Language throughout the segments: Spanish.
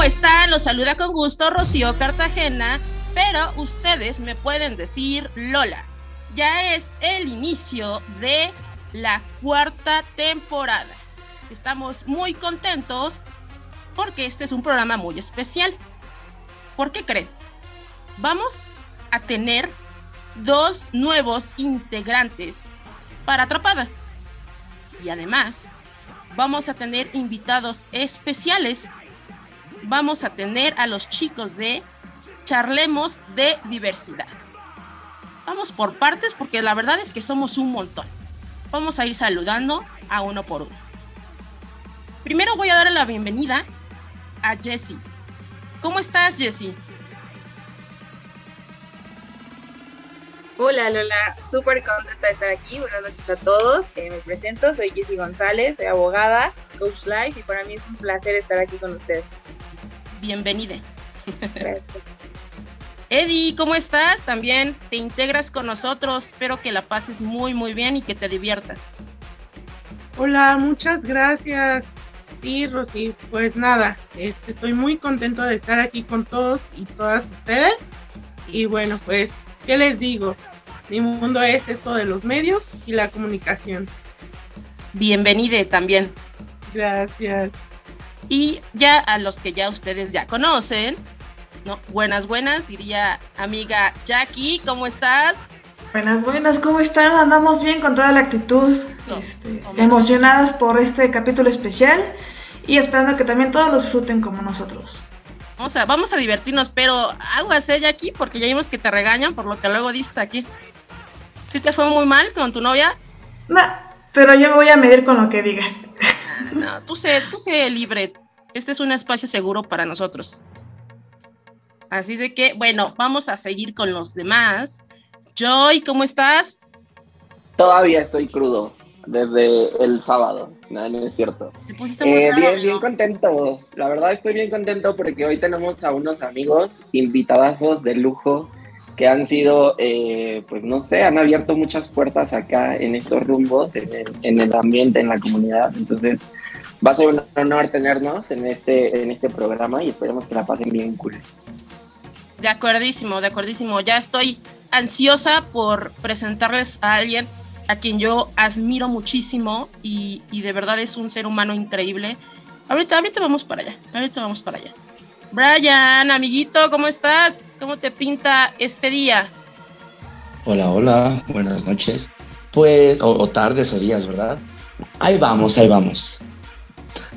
¿cómo están? Los saluda con gusto Rocío Cartagena, pero ustedes me pueden decir Lola. Ya es el inicio de la cuarta temporada. Estamos muy contentos porque este es un programa muy especial. ¿Por qué creen? Vamos a tener dos nuevos integrantes para Atrapada. Y además, vamos a tener invitados especiales. Vamos a tener a los chicos de Charlemos de Diversidad. Vamos por partes porque la verdad es que somos un montón. Vamos a ir saludando a uno por uno. Primero voy a dar la bienvenida a Jessie. ¿Cómo estás, Jessie? Hola Lola, súper contenta de estar aquí. Buenas noches a todos. Eh, me presento, soy Jessie González, soy abogada, coach life y para mí es un placer estar aquí con ustedes. Bienvenida. Eddie, ¿cómo estás? También te integras con nosotros. Espero que la pases muy, muy bien y que te diviertas. Hola, muchas gracias. Sí, Rosy, pues nada, este, estoy muy contento de estar aquí con todos y todas ustedes. Y bueno, pues, ¿qué les digo? Mi mundo es esto de los medios y la comunicación. Bienvenide también. Gracias. Y ya a los que ya ustedes ya conocen, ¿no? Buenas, buenas, diría amiga Jackie, ¿cómo estás? Buenas, buenas, ¿cómo están? Andamos bien con toda la actitud, este, emocionadas por este capítulo especial y esperando que también todos los disfruten como nosotros. Vamos a, vamos a divertirnos, pero aguas, ¿eh, Jackie? Porque ya vimos que te regañan por lo que luego dices aquí. ¿Sí te fue muy mal con tu novia? No, pero yo me voy a medir con lo que diga. No, tú sé, tú sé libre. Este es un espacio seguro para nosotros. Así de que, bueno, vamos a seguir con los demás. Joy, ¿cómo estás? Todavía estoy crudo desde el sábado, no, no es cierto. Eh, bien, bien contento. La verdad estoy bien contento porque hoy tenemos a unos amigos invitadazos de lujo que han sido, eh, pues no sé, han abierto muchas puertas acá en estos rumbos, en el, ambiente, en la comunidad. Entonces, va a ser un honor tenernos en este, en este programa y esperemos que la pasen bien cool. De acuerdísimo, de acuerdísimo. Ya estoy ansiosa por presentarles a alguien a quien yo admiro muchísimo y, y, de verdad es un ser humano increíble. Ahorita, ahorita vamos para allá, ahorita vamos para allá. Brian, amiguito, ¿cómo estás? ¿Cómo te pinta este día? Hola, hola, buenas noches. Pues, o, tardes o días, ¿verdad? Ahí vamos, ahí vamos.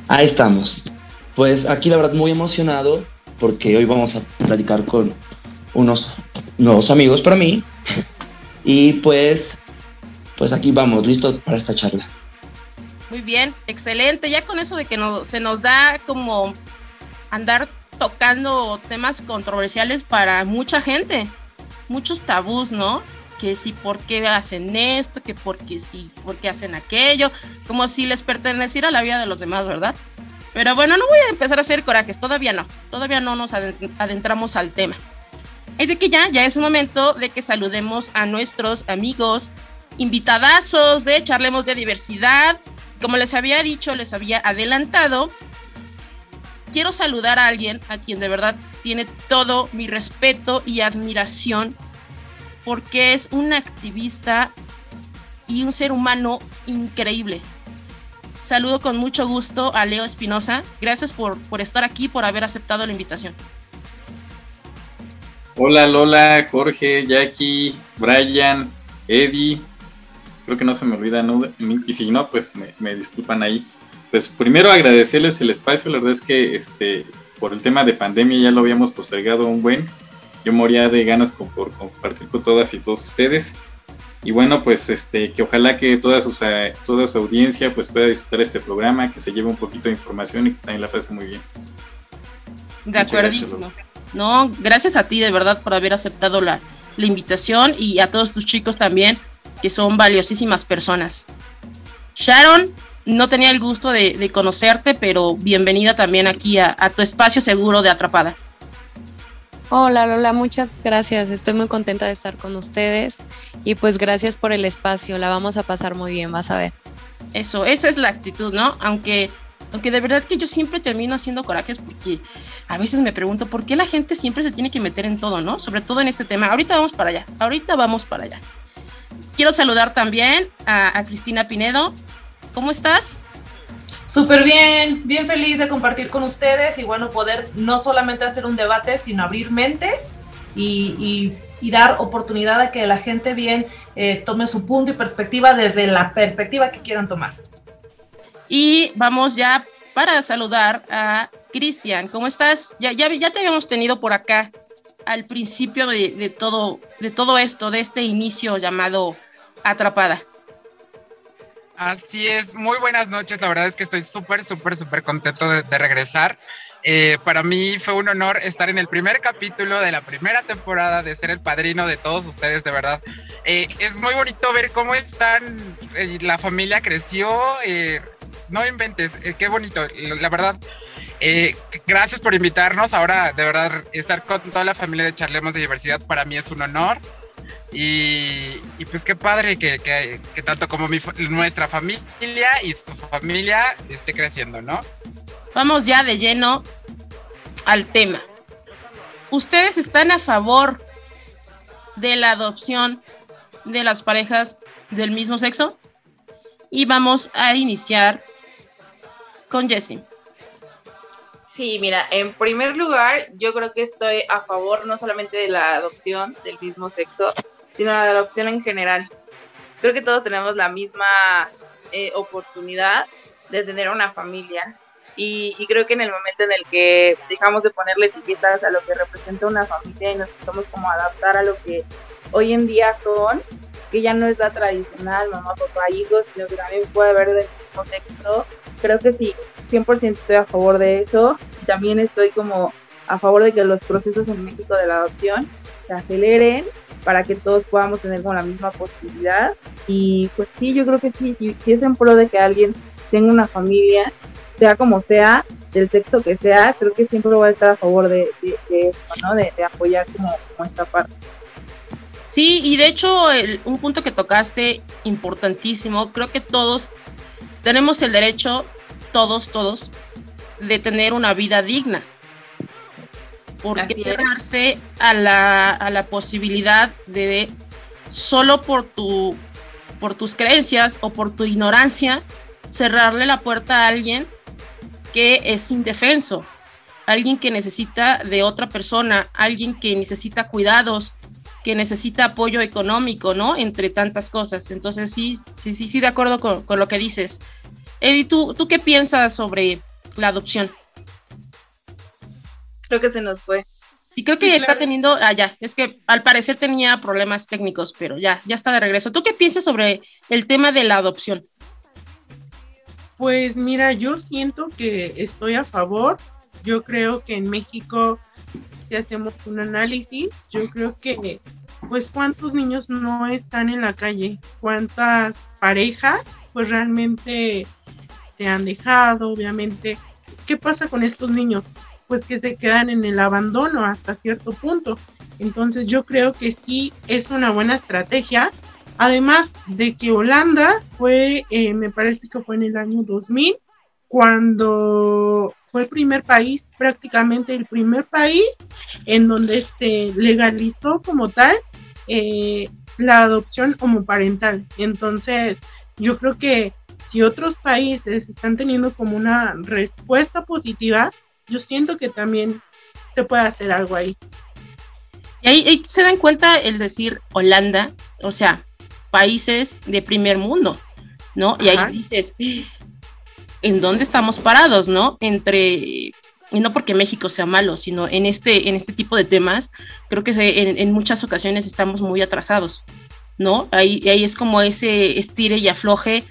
Ahí estamos. Pues aquí la verdad muy emocionado porque hoy vamos a platicar con unos nuevos amigos para mí. Y pues, pues aquí vamos, listo para esta charla. Muy bien, excelente. Ya con eso de que no, se nos da como andar tocando temas controversiales para mucha gente, muchos tabús, ¿no? Que si por qué hacen esto, que porque sí, por qué hacen aquello, como si les perteneciera la vida de los demás, ¿verdad? Pero bueno, no voy a empezar a hacer corajes, todavía no, todavía no nos adentramos al tema. Es de que ya, ya es momento de que saludemos a nuestros amigos, invitadazos de Charlemos de Diversidad. Como les había dicho, les había adelantado, quiero saludar a alguien a quien de verdad tiene todo mi respeto y admiración porque es un activista y un ser humano increíble. Saludo con mucho gusto a Leo Espinosa. Gracias por, por estar aquí, por haber aceptado la invitación. Hola Lola, Jorge, Jackie, Brian, Eddie. Creo que no se me olvida, ¿no? y si no, pues me, me disculpan ahí pues primero agradecerles el espacio, la verdad es que este, por el tema de pandemia ya lo habíamos postergado un buen, yo moría de ganas por compartir con todas y todos ustedes. Y bueno, pues este, que ojalá que toda su, toda su audiencia pues pueda disfrutar este programa, que se lleve un poquito de información y que también la pase muy bien. De acuerdo. No, gracias a ti de verdad por haber aceptado la, la invitación y a todos tus chicos también, que son valiosísimas personas. Sharon, no tenía el gusto de, conocerte, pero bienvenida también aquí a, tu espacio seguro de Atrapada. Hola Lola, muchas gracias. Estoy muy contenta de estar con ustedes y pues gracias por el espacio. La vamos a pasar muy bien, vas a ver. Eso, esa es la actitud, ¿no? Aunque Aunque de verdad que yo siempre termino haciendo corajes porque a veces me pregunto por qué la gente siempre se tiene que meter en todo, ¿no? Sobre todo en este tema. Ahorita vamos para allá, ahorita vamos para allá. Quiero saludar también a, Cristina Pinedo. ¿Cómo estás? Súper bien, bien feliz de compartir con ustedes y bueno, poder no solamente hacer un debate, sino abrir mentes y, dar oportunidad a que la gente bien eh, tome su punto y perspectiva desde la perspectiva que quieran tomar. Y vamos ya para saludar a Cristian. ¿Cómo estás? Ya, ya, ya te habíamos tenido por acá al principio de, todo, de todo esto, de este inicio llamado Atrapada. Así es, muy buenas noches, la verdad es que estoy súper, súper, súper contento de, regresar. Eh, para mí fue un honor estar en el primer capítulo de la primera temporada, de ser el padrino de todos ustedes, de verdad. Eh, es muy bonito ver cómo están, eh, la familia creció, no inventes, qué bonito, la verdad eh, gracias por invitarnos. Ahora, de verdad, estar con toda la familia de Charlemos de Diversidad para mí es un honor. Y, pues qué padre que, tanto como nuestra familia y su familia esté creciendo, ¿no? Vamos ya de lleno al tema. ¿Ustedes están a favor de la adopción de las parejas del mismo sexo? Y vamos a iniciar con Jessie. Sí, mira, en primer lugar, yo creo que estoy a favor no solamente de la adopción del mismo sexo, sino de la adopción en general. Creo que todos tenemos la misma eh, oportunidad de tener una familia y, creo que en el momento en el que dejamos de ponerle etiquetas a lo que representa una familia y nos empezamos como adaptar a lo que hoy en día son, que ya no es la tradicional mamá, papá, hijos, sino que también puede haber del mismo sexo, creo que sí, 100% estoy a favor de eso. También estoy como a favor de que los procesos en México de la adopción se aceleren para que todos podamos tener como la misma posibilidad. Y pues sí, yo creo que sí, si, es en pro de que alguien tenga una familia, sea como sea, del sexo que sea, creo que siempre voy a estar a favor de, de, eso, ¿no? De, apoyar como, esta parte. Sí, y de hecho, un punto que tocaste importantísimo, creo que todos tenemos el derecho todos, todos, de tener una vida digna. Porque cerrarse a la, a la posibilidad de solo por tu por tus creencias o por tu ignorancia cerrarle la puerta a alguien que es indefenso, alguien que necesita de otra persona, alguien que necesita cuidados, que necesita apoyo económico, ¿no? Entre tantas cosas. Entonces sí, sí, sí, sí, de acuerdo con, con lo que dices. Eddie, ¿tú, ¿tú qué piensas sobre la adopción? Creo que se nos fue. Sí, creo que está teniendo, ah, ya, es que al parecer tenía problemas técnicos, pero ya, ya está de regreso. ¿Tú qué piensas sobre el tema de la adopción? Pues mira, yo siento que estoy a favor. Yo creo que en México, si hacemos un análisis, yo creo que, pues, ¿cuántos niños no están en la calle? ¿Cuántas parejas, pues, realmente se han dejado, obviamente. ¿Qué pasa con estos niños? Pues que se quedan en el abandono hasta cierto punto. Entonces yo creo que sí es una buena estrategia. Además de que Holanda fue, eh, me parece que fue en el año 2000, cuando fue el primer país, prácticamente el primer país en donde se legalizó como tal eh, la adopción homoparental. Entonces, yo creo que si otros países están teniendo como una respuesta positiva, yo siento que también se puede hacer algo ahí. Y ahí, se dan cuenta el decir Holanda, o sea, países de primer mundo, ¿no? Y ahí dices, ¿en dónde estamos parados, no? Entre y no porque México sea malo, sino en este, en este tipo de temas, creo que en, en, muchas ocasiones estamos muy atrasados, ¿no? Ahí, ahí es como ese estire y afloje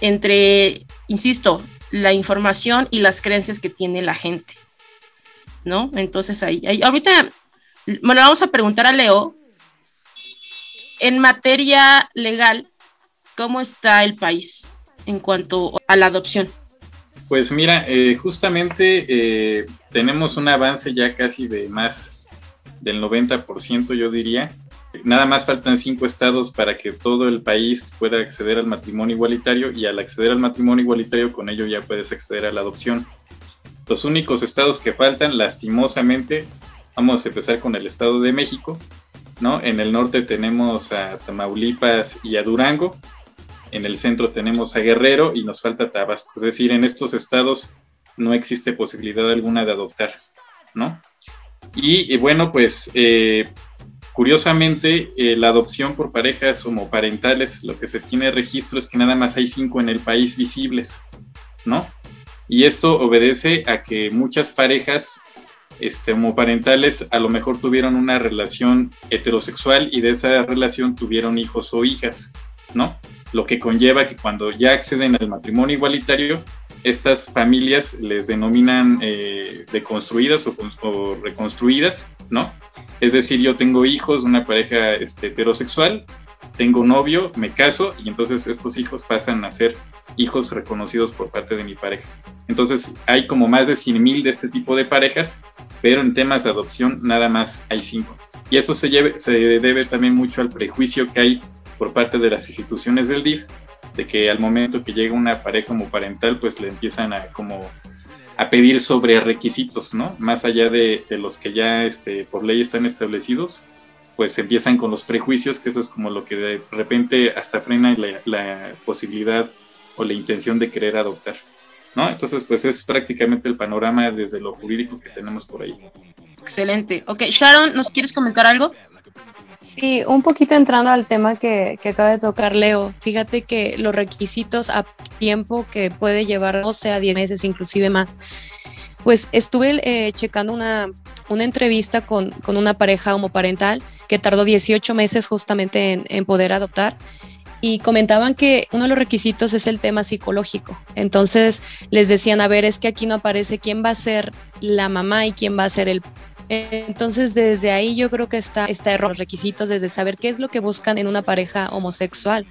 entre, insisto, la información y las creencias que tiene la gente. ¿No? Entonces ahí, ahorita, bueno, vamos a preguntar a Leo, en materia legal, ¿cómo está el país en cuanto a la adopción? Pues mira, eh, justamente eh, tenemos un avance ya casi de más del 90%, yo diría. Nada más faltan cinco estados para que todo el país pueda acceder al matrimonio igualitario y al acceder al matrimonio igualitario con ello ya puedes acceder a la adopción. Los únicos estados que faltan, lastimosamente, vamos a empezar con el estado de México, ¿no? En el norte tenemos a Tamaulipas y a Durango, en el centro tenemos a Guerrero y nos falta Tabasco. Es decir, en estos estados no existe posibilidad alguna de adoptar, ¿no? Y, bueno, pues eh, curiosamente eh, la adopción por parejas homoparentales, lo que se tiene registro es que nada más hay cinco en el país visibles, ¿no? Y esto obedece a que muchas parejas este, homoparentales a lo mejor tuvieron una relación heterosexual y de esa relación tuvieron hijos o hijas, ¿no? Lo que conlleva que cuando ya acceden al matrimonio igualitario, estas familias les denominan eh, deconstruidas o, reconstruidas, ¿no? Es decir, yo tengo hijos, una pareja este, heterosexual, tengo novio, me caso y entonces estos hijos pasan a ser hijos reconocidos por parte de mi pareja. Entonces hay como más de 100 mil de este tipo de parejas, pero en temas de adopción nada más hay cinco. Y eso se, se debe también mucho al prejuicio que hay por parte de las instituciones del DIF de que al momento que llega una pareja homoparental, pues le empiezan a como a pedir sobre requisitos, ¿no? Más allá de, los que ya este, por ley están establecidos, pues empiezan con los prejuicios, que eso es como lo que de repente hasta frena la, posibilidad o la intención de querer adoptar, ¿no? Entonces, pues es prácticamente el panorama desde lo jurídico que tenemos por ahí. Excelente. Ok, Sharon, ¿nos quieres comentar algo? Sí, un poquito entrando al tema que, acaba de tocar Leo, fíjate que los requisitos a tiempo que puede llevar 12 a 10 meses, inclusive más. Pues estuve eh, checando una, una entrevista con, con, una pareja homoparental que tardó 18 meses justamente en, en poder adoptar y comentaban que uno de los requisitos es el tema psicológico. Entonces les decían, a ver, es que aquí no aparece quién va a ser la mamá y quién va a ser el entonces, desde ahí yo creo que está, está error, los requisitos, desde saber qué es lo que buscan en una pareja homosexual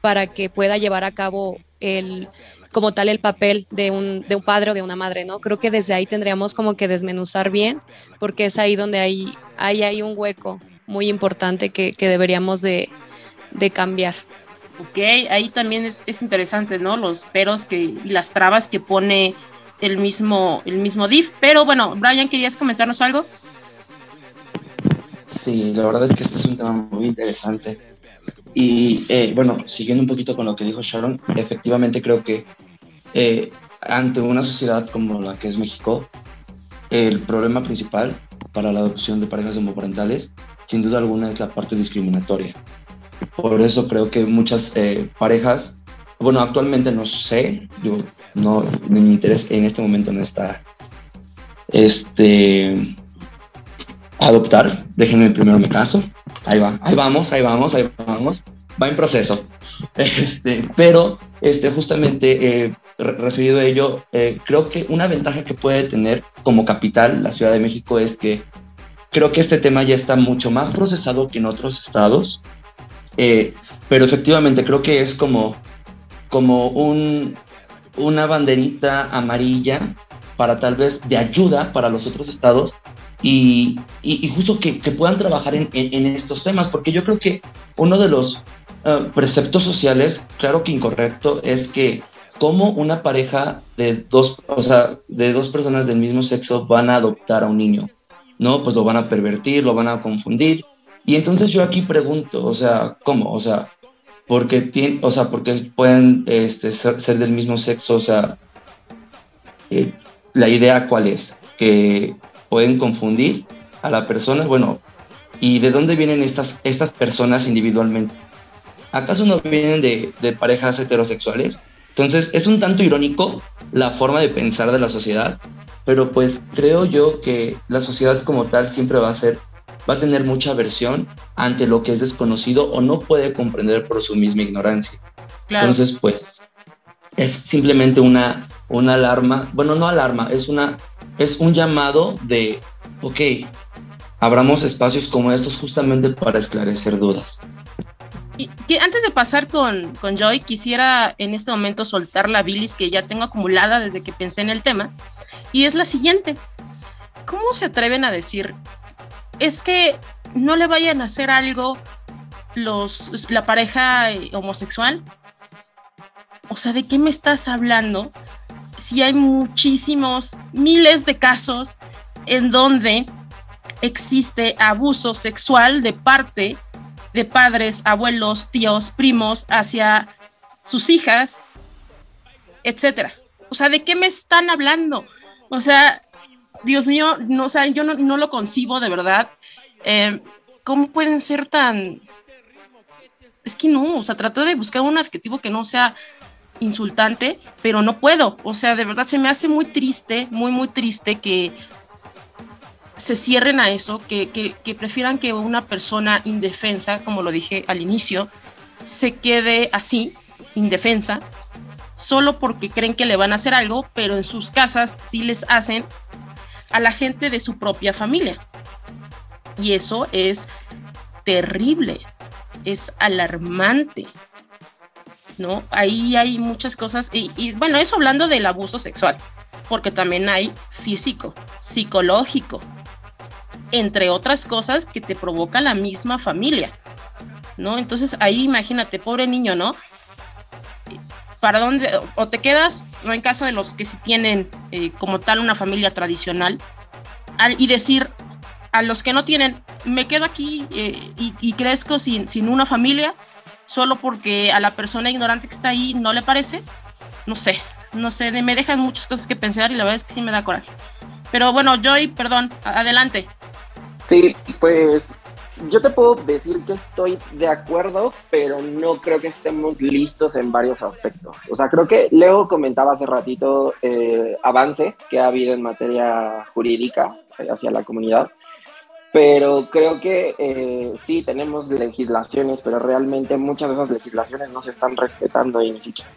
para que pueda llevar a cabo el, como tal el papel de un, de un padre o de una madre, ¿no? Creo que desde ahí tendríamos como que desmenuzar bien, porque es ahí donde hay, hay, hay un hueco muy importante que, que deberíamos de, de, cambiar. Ok, ahí también es, es, interesante, ¿no? Los peros que, y las trabas que pone el mismo, el mismo DIF. Pero bueno, Brian, ¿querías comentarnos algo? Sí, la verdad es que este es un tema muy interesante. Y eh, bueno, siguiendo un poquito con lo que dijo Sharon, efectivamente creo que eh, ante una sociedad como la que es México, el problema principal para la adopción de parejas homoparentales, sin duda alguna, es la parte discriminatoria. Por eso creo que muchas eh, parejas bueno, actualmente no sé, yo no, mi interés en este momento no está este adoptar, déjenme primero mi caso, ahí va, ahí vamos, ahí vamos, ahí vamos, va en proceso. Este, pero este, justamente eh, referido a ello, eh, creo que una ventaja que puede tener como capital la Ciudad de México es que creo que este tema ya está mucho más procesado que en otros estados, eh, pero efectivamente creo que es como como un, una banderita amarilla para tal vez de ayuda para los otros estados y, y, justo que, que, puedan trabajar en, en, estos temas, porque yo creo que uno de los uh, preceptos sociales, claro que incorrecto, es que como una pareja de dos, o sea, de dos personas del mismo sexo van a adoptar a un niño, ¿no? Pues lo van a pervertir, lo van a confundir. Y entonces yo aquí pregunto, o sea, ¿cómo? O sea, porque, o sea, porque pueden este, ser, del mismo sexo, o sea, eh, la idea cuál es, que pueden confundir a la persona, bueno, ¿y de dónde vienen estas, estas personas individualmente? ¿Acaso no vienen de, de parejas heterosexuales? Entonces, es un tanto irónico la forma de pensar de la sociedad, pero pues creo yo que la sociedad como tal siempre va a ser va a tener mucha aversión ante lo que es desconocido o no puede comprender por su misma ignorancia. Entonces, pues, es simplemente una, una alarma, bueno, no alarma, es, una, es un llamado de, ok, abramos espacios como estos justamente para esclarecer dudas. Y antes de pasar con, con Joy, quisiera en este momento soltar la bilis que ya tengo acumulada desde que pensé en el tema, y es la siguiente. ¿Cómo se atreven a decir es que no le vayan a hacer algo los, la pareja eh, homosexual. O sea, ¿de qué me estás hablando? Si hay muchísimos, miles de casos en donde existe abuso sexual de parte de padres, abuelos, tíos, primos hacia sus hijas, etcétera. O sea, ¿de qué me están hablando? O sea, Dios mío, no, o sea, yo no, lo concibo de verdad. Eh, ¿Cómo pueden ser tan... Es que no, o sea, trato de buscar un adjetivo que no sea insultante, pero no puedo. O sea, de verdad se me hace muy triste, muy, muy triste que se cierren a eso, que, que, prefieran que una persona indefensa, como lo dije al inicio, se quede así, indefensa, solo porque creen que le van a hacer algo, pero en sus casas sí les hacen a la gente de su propia familia. Y eso es terrible, es alarmante. ¿No? Ahí hay muchas cosas, y, bueno, eso hablando del abuso sexual, porque también hay físico, psicológico, entre otras cosas que te provoca la misma familia, ¿no? Entonces ahí imagínate, pobre niño, ¿no? ¿Para dónde? O te quedas, no en caso de los que sí tienen eh, como tal una familia tradicional, y decir a los que no tienen, me quedo aquí eh, y, crezco sin, sin una familia, solo porque a la persona ignorante que está ahí no le parece, no sé, no sé, me dejan muchas cosas que pensar y la verdad es que sí me da coraje. Pero bueno, Joy, perdón, adelante. Sí, pues yo te puedo decir que estoy de acuerdo, pero no creo que estemos listos en varios aspectos. O sea, creo que Leo comentaba hace ratito eh, avances que ha habido en materia jurídica hacia la comunidad, pero creo que eh, sí tenemos legislaciones, pero realmente muchas de esas legislaciones no se están respetando y ni siquiera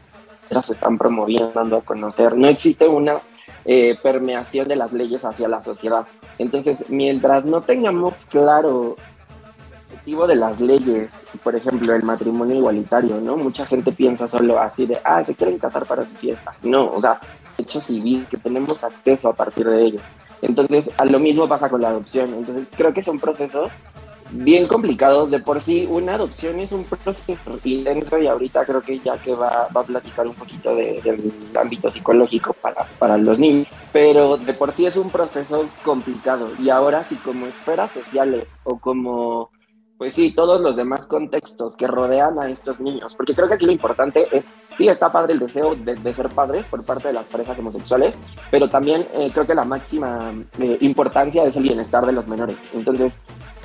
se están promoviendo, dando a conocer. No existe una eh, permeación de las leyes hacia la sociedad. Entonces, mientras no tengamos claro de las leyes, por ejemplo, el matrimonio igualitario, ¿no? Mucha gente piensa solo así de, ah, se quieren casar para su fiesta. No, o sea, hechos civiles que tenemos acceso a partir de ellos. Entonces, a lo mismo pasa con la adopción. Entonces, creo que son procesos bien complicados. De por sí, una adopción es un proceso intenso y ahorita creo que ya que va, va a platicar un poquito del ámbito psicológico para, para los niños, pero de por sí es un proceso complicado. Y ahora sí, como esferas sociales o como pues sí, todos los demás contextos que rodean a estos niños, porque creo que aquí lo importante es, sí, está padre el deseo de, ser padres por parte de las parejas homosexuales, pero también eh, creo que la máxima eh, importancia es el bienestar de los menores. Entonces,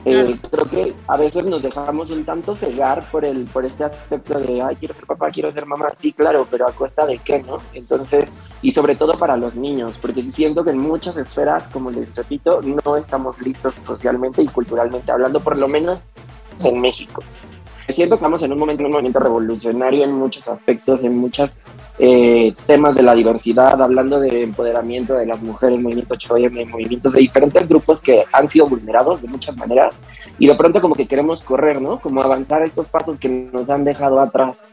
eh, creo que a veces nos dejamos un tanto cegar por, el, por este aspecto de, ay, quiero ser papá, quiero ser mamá. Sí, claro, pero a costa de qué, ¿no? Entonces, y sobre todo para los niños, porque siento que en muchas esferas, como les repito, no estamos listos socialmente y culturalmente hablando, por lo menos en México. Siento que estamos en un momento, un movimiento revolucionario en muchos aspectos, en muchos eh, temas de la diversidad, hablando de empoderamiento de las mujeres, movimiento 8M, movimientos de diferentes grupos que han sido vulnerados de muchas maneras y de pronto como que queremos correr, ¿no? Como avanzar estos pasos que nos han dejado atrás.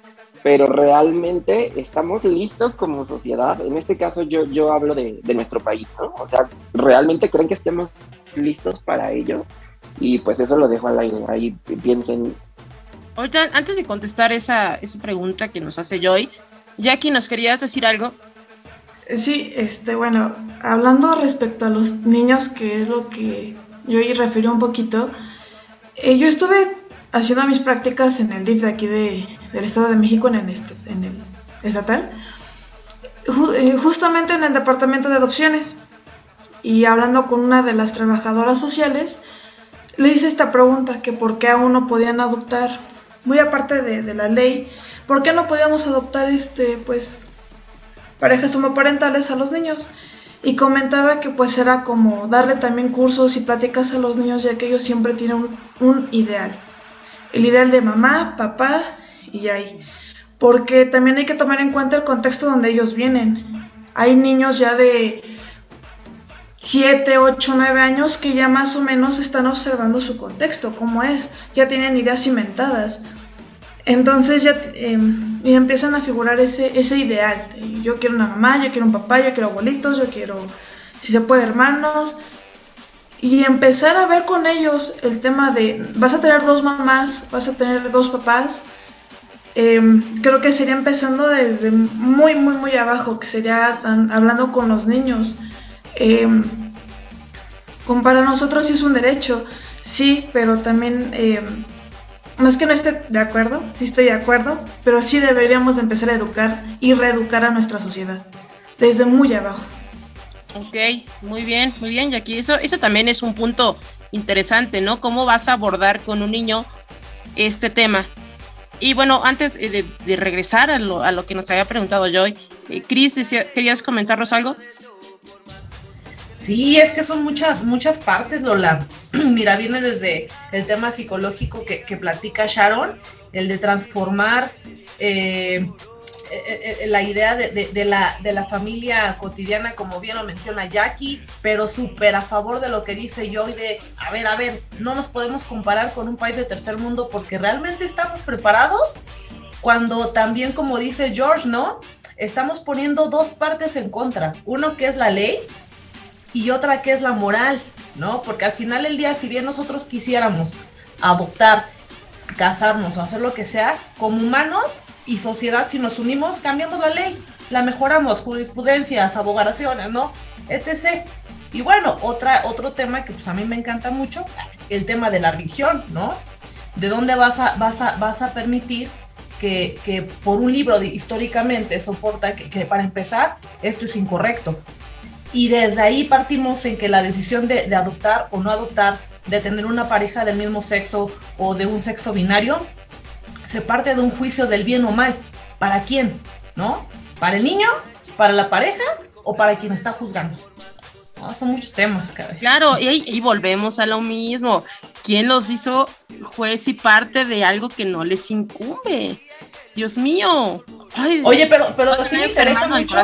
Pero realmente estamos listos como sociedad. En este caso yo, yo hablo de, de nuestro país, ¿no? O sea, ¿realmente creen que estemos listos para ello? Y pues eso lo dejo al aire. Ahí piensen Ahorita, antes de contestar esa, esa pregunta que nos hace Joy, Jackie, ¿nos querías decir algo? Sí, este, bueno, hablando respecto a los niños, que es lo que yo y refirió un poquito, eh, yo estuve haciendo mis prácticas en el DIF de aquí de, del Estado de México, en el, este, en el estatal, eh, justamente en el departamento de adopciones. Y hablando con una de las trabajadoras sociales, le hice esta pregunta, que por qué aún no podían adoptar muy aparte de, la ley, ¿por qué no podíamos adoptar este, pues, parejas homoparentales a los niños? Y comentaba que pues era como darle también cursos y pláticas a los niños ya que ellos siempre tienen un, ideal. El ideal de mamá, papá y ahí. Porque también hay que tomar en cuenta el contexto donde ellos vienen. Hay niños ya de 7, 8, 9 años que ya más o menos están observando su contexto, cómo es, ya tienen ideas cimentadas. Entonces ya em, empiezan a figurar ese, ese ideal. Yo quiero una mamá, yo quiero un papá, yo quiero abuelitos, yo quiero, si se puede, hermanos. y empezar a ver con ellos el tema de, vas a tener dos mamás, vas a tener dos papás, em, creo que sería empezando desde muy, muy, muy abajo, que sería hablando con los niños. Como para nosotros sí es un derecho, sí, pero también, em, más que no esté de acuerdo, sí estoy de acuerdo, pero sí deberíamos empezar a educar y reeducar a nuestra sociedad, desde muy abajo. Ok, muy bien, muy bien, Jackie. Eso, eso también es un punto interesante, ¿no? ¿Cómo vas a abordar con un niño este tema? Y bueno, antes de, regresar a lo, a lo, que nos había preguntado Joy, eh, Cris, ¿querías comentarnos algo? Sí, es que son muchas, muchas partes, Lola. Mira, viene desde el tema psicológico que, platica Sharon, el de transformar eh, eh, eh, la idea de, la, de la familia cotidiana, como bien lo menciona Jackie, pero súper a favor de lo que dice Joy de, a ver, a ver, no nos podemos comparar con un país de tercer mundo porque realmente estamos preparados cuando también, como dice George, ¿no? Estamos poniendo dos partes en contra, uno que es la ley y otra que es la moral, ¿no? Porque al final del día, si bien nosotros quisiéramos adoptar, casarnos o hacer lo que sea, como humanos y sociedad, si nos unimos, cambiamos la ley, la mejoramos, jurisprudencias, abogaciones, ¿no? Etc. Y bueno, otra, otro tema que pues a mí me encanta mucho, el tema de la religión, ¿no? ¿De dónde vas a, vas a, vas a permitir que, que por un libro históricamente soporta que, que, para empezar esto es incorrecto? Y desde ahí partimos en que la decisión de, de adoptar o no adoptar, de tener una pareja del mismo sexo o de un sexo binario, se parte de un juicio del bien o mal. ¿Para quién? ¿No? ¿Para el niño? ¿Para la pareja? ¿O para quien está juzgando? son muchos temas, cara. Claro, y, volvemos a lo mismo. ¿Quién los hizo juez y parte de algo que no les incumbe? Dios mío. Oye, pero, pero sí me interesa mucho.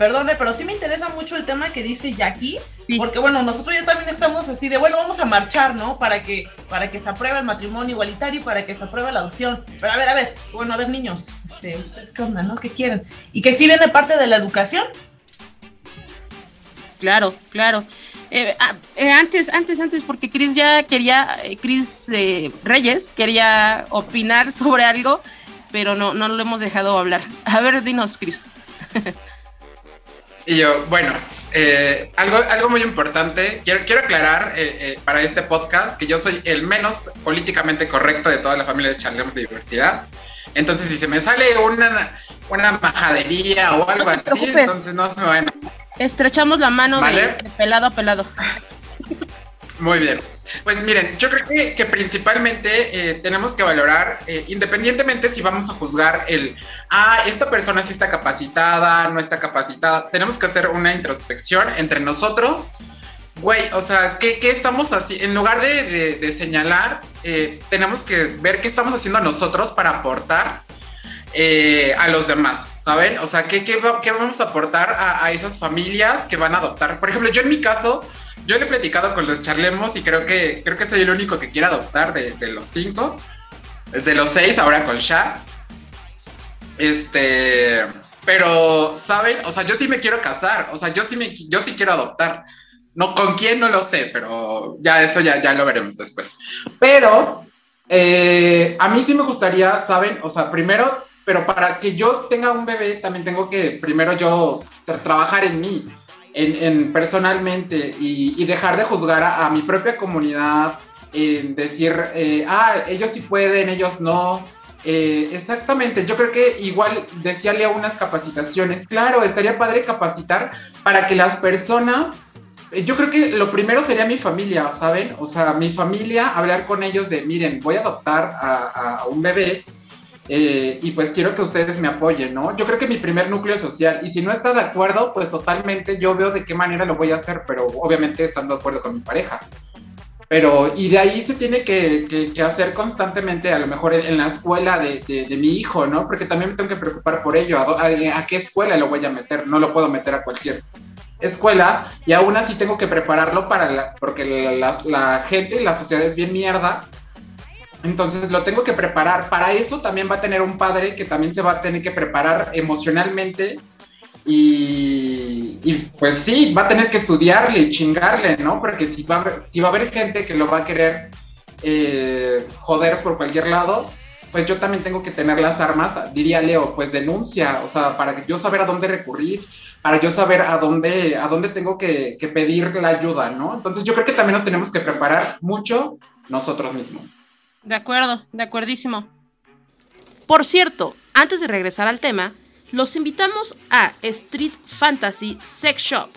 Perdone, pero sí me interesa mucho el tema que dice Jackie, porque bueno, nosotros ya también estamos así de, bueno, vamos a marchar, ¿no? Para que, para que se apruebe el matrimonio igualitario y para que se apruebe la adopción. Pero a ver, a ver, bueno, a ver, niños, este, ¿ustedes qué onda, no? ¿Qué quieren? Y que sí viene parte de la educación. Claro, claro. Eh, ah, eh, antes, antes, antes, porque Cris ya quería, eh, Cris Reyes quería opinar sobre algo, pero no, no lo hemos dejado hablar. A ver, dinos, Cris. Y yo, bueno, eh, algo, algo muy importante, quiero, quiero aclarar eh, eh, para este podcast que yo soy el menos políticamente correcto de toda la familia de Charlemos de Diversidad. Entonces, si se me sale una, una majadería o algo así, entonces no se me van a... Estrechamos la mano de pelado a pelado. Muy bien. Pues miren, yo creo que, principalmente eh, tenemos que valorar, eh, independientemente si vamos a juzgar el, ah, esta persona sí está capacitada, no está capacitada, tenemos que hacer una introspección entre nosotros. Güey, o sea, ¿qué, estamos haciendo? En lugar de, señalar, eh, tenemos que ver qué estamos haciendo nosotros para aportar a los demás, ¿saben? O sea, ¿qué, qué, vamos a aportar a, a esas familias que van a adoptar? Por ejemplo, yo en mi caso, yo le he platicado con los charlemos y creo que, creo que soy el único que quiere adoptar de, los cinco. De los seis, ahora con Sha. Este. Pero, ¿saben? O sea, yo sí me quiero casar. O sea, yo sí, me, yo sí quiero adoptar. No, con quién no lo sé, pero ya eso ya, ya lo veremos después. Pero eh, a mí sí me gustaría, ¿saben? O sea, primero, pero para que yo tenga un bebé, también tengo que primero yo trabajar en mí en, personalmente y, dejar de juzgar a, mi propia comunidad, en decir, eh, ah, ellos sí pueden, ellos no. Eh, exactamente, yo creo que igual decíale a unas capacitaciones, claro, estaría padre capacitar para que las personas, eh, yo creo que lo primero sería mi familia, ¿saben? O sea, mi familia, hablar con ellos de, miren, voy a adoptar a un bebé, eh, y pues quiero que ustedes me apoyen, ¿no? Yo creo que mi primer núcleo social, y si no está de acuerdo, pues totalmente yo veo de qué manera lo voy a hacer, pero obviamente estando de acuerdo con mi pareja. Pero, y de ahí se tiene que, que, hacer constantemente, a lo mejor en, la escuela de, de, mi hijo, ¿no? Porque también me tengo que preocupar por ello, a, qué escuela lo voy a meter, no lo puedo meter a cualquier escuela, y aún así tengo que prepararlo para la, porque la, la gente, la sociedad es bien mierda, entonces lo tengo que preparar. Para eso también va a tener un padre que también se va a tener que preparar emocionalmente Y, pues sí, va a tener que estudiarle y chingarle, ¿no? Porque si va a haber, si va a haber gente que lo va a querer eh, joder por cualquier lado, pues yo también tengo que tener las armas, diría Leo, pues denuncia, o sea, para yo saber a dónde recurrir, para yo saber a dónde, a dónde tengo que, que pedir la ayuda, ¿no? Entonces yo creo que también nos tenemos que preparar mucho nosotros mismos. De acuerdo, de acuerdísimo. Por cierto, antes de regresar al tema, los invitamos a Street Fantasy Sex Shop.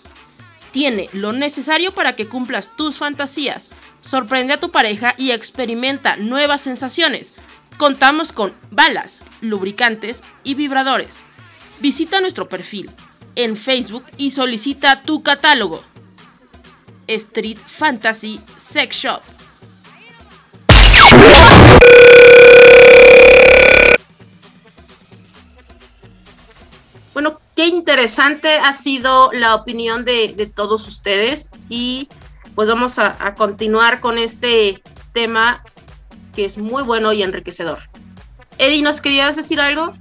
Tiene lo necesario para que cumplas tus fantasías, sorprende a tu pareja y experimenta nuevas sensaciones. Contamos con balas, lubricantes y vibradores. Visita nuestro perfil en Facebook y solicita tu catálogo. Street Fantasy Sex Shop. Bueno, qué interesante ha sido la opinión de, todos ustedes y pues vamos a, continuar con este tema que es muy bueno y enriquecedor. Eddie, ¿nos querías decir algo?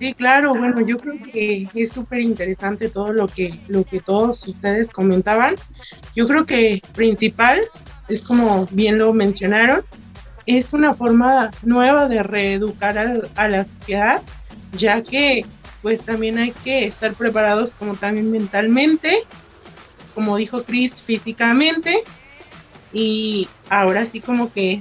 Sí, claro, bueno, yo creo que es súper interesante todo lo que, lo que todos ustedes comentaban. Yo creo que principal es como bien lo mencionaron, es una forma nueva de reeducar a la sociedad ya que pues también hay que estar preparados como también mentalmente, como dijo Chris, físicamente, y ahora sí como que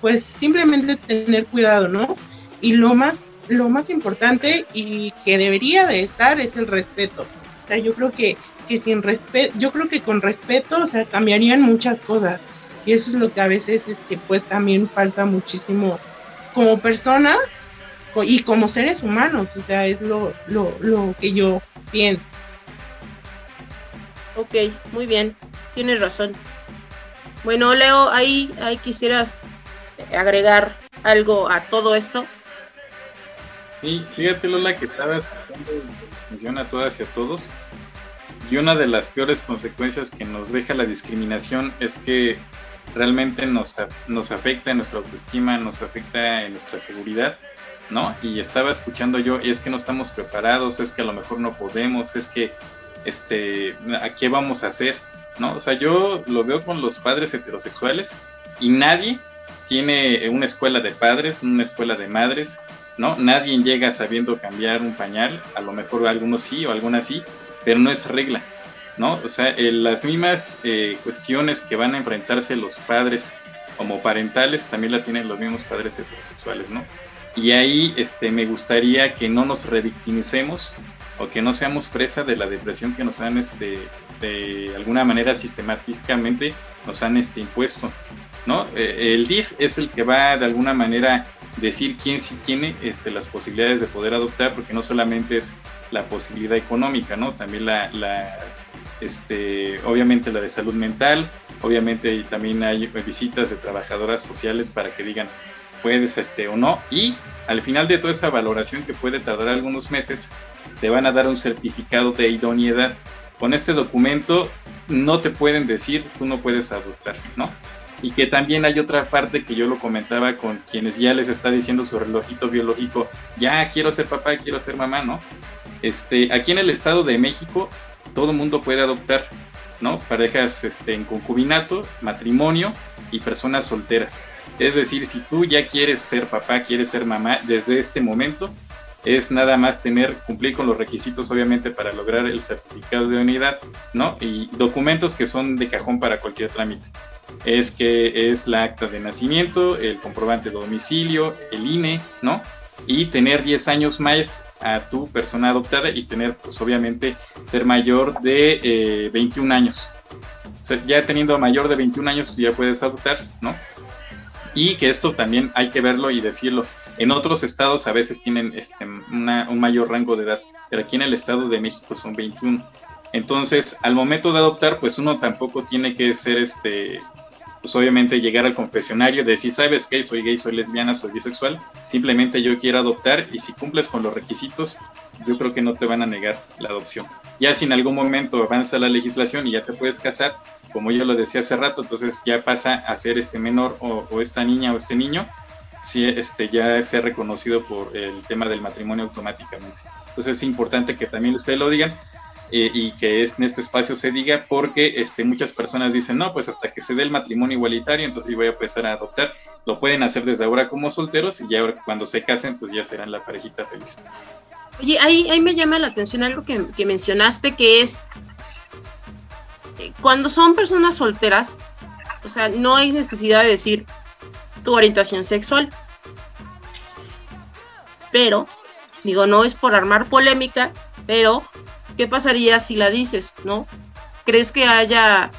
pues simplemente tener cuidado, ¿no? Y lo más, lo más importante y que debería de estar es el respeto. O sea, yo creo que, que sin respeto, yo creo que con respeto, o sea, cambiarían muchas cosas. Y eso es lo que a veces es que pues también falta muchísimo como persona y como seres humanos, o sea, es lo, lo, lo que yo pienso. Ok, muy bien, tienes razón. Bueno, Leo, ahí, ahí quisieras agregar algo a todo esto. Sí, fíjate Lola que estabas atención a todas y a todos. Y una de las peores consecuencias que nos deja la discriminación es que realmente nos, nos afecta en nuestra autoestima, nos afecta en nuestra seguridad ¿no? Y estaba escuchando yo, es que no estamos preparados, es que a lo mejor no podemos, es que, este, ¿a qué vamos a hacer? ¿No? O sea, yo lo veo con los padres heterosexuales y nadie tiene una escuela de padres, una escuela de madres, ¿no? Nadie llega sabiendo cambiar un pañal, a lo mejor algunos sí o algunas sí, pero no es regla, O sea, las mismas eh, cuestiones que van a enfrentarse los padres como parentales también la tienen los mismos padres heterosexuales, ¿no? Y ahí este, me gustaría que no nos revictimicemos o que no seamos presa de la depresión que nos han este, de alguna manera sistemáticamente nos han este, impuesto. ¿no? Eh, el DIF es el que va de alguna manera decir quién sí tiene este, las posibilidades de poder adoptar, porque no solamente es la posibilidad económica, ¿no? También la este, obviamente la de salud mental, obviamente también hay visitas de trabajadoras sociales para que digan, puedes este o no y al final de toda esa valoración que puede tardar algunos meses te van a dar un certificado de idoneidad. Con este documento no te pueden decir tú no puedes adoptar no y que también hay otra parte que yo lo comentaba con quienes ya les está diciendo su relojito biológico ya quiero ser papá quiero ser mamá no este aquí en el estado de México todo mundo puede adoptar no parejas este en concubinato matrimonio y personas solteras es decir, si tú ya quieres ser papá, quieres ser mamá, desde este momento es nada más tener, cumplir con los requisitos obviamente para lograr el certificado de unidad, ¿no? Y documentos que son de cajón para cualquier trámite. Es que es la acta de nacimiento, el comprobante de domicilio, el INE, ¿no? Y tener 10 años más a tu persona adoptada y tener, pues obviamente, ser mayor de 21 eh, años. ya teniendo mayor de 21 años, ya puedes adoptar, ¿no? y que esto también hay que verlo y decirlo. En otros estados a veces tienen este, un mayor rango de edad, pero aquí en el estado de México son 21. Entonces, al momento de adoptar, pues uno tampoco tiene que ser, este, pues obviamente llegar al confesionario, decir, ¿sabes qué? Soy gay, soy lesbiana, soy bisexual. Simplemente yo quiero adoptar y si cumples con los requisitos, yo creo que no te van a negar la adopción. Ya si en algún momento avanza la legislación y ya te puedes casar, como yo lo decía hace rato, entonces ya pasa a ser este menor o, esta niña o este niño, si este, ya sea reconocido por el tema del matrimonio automáticamente. Entonces es importante que también ustedes lo digan eh, y que en este espacio se diga porque este, muchas personas dicen, no, pues hasta que se dé el matrimonio igualitario, entonces voy a empezar a adoptar. Lo pueden hacer desde ahora como solteros y ya cuando se casen, pues ya serán la parejita feliz. Oye, ahí, ahí me llama la atención algo que, que mencionaste, que es eh, cuando son personas solteras, o sea, no hay necesidad de decir tu orientación sexual. Pero, digo, no es por armar polémica, pero ¿qué pasaría si la dices, no? ¿Crees que haya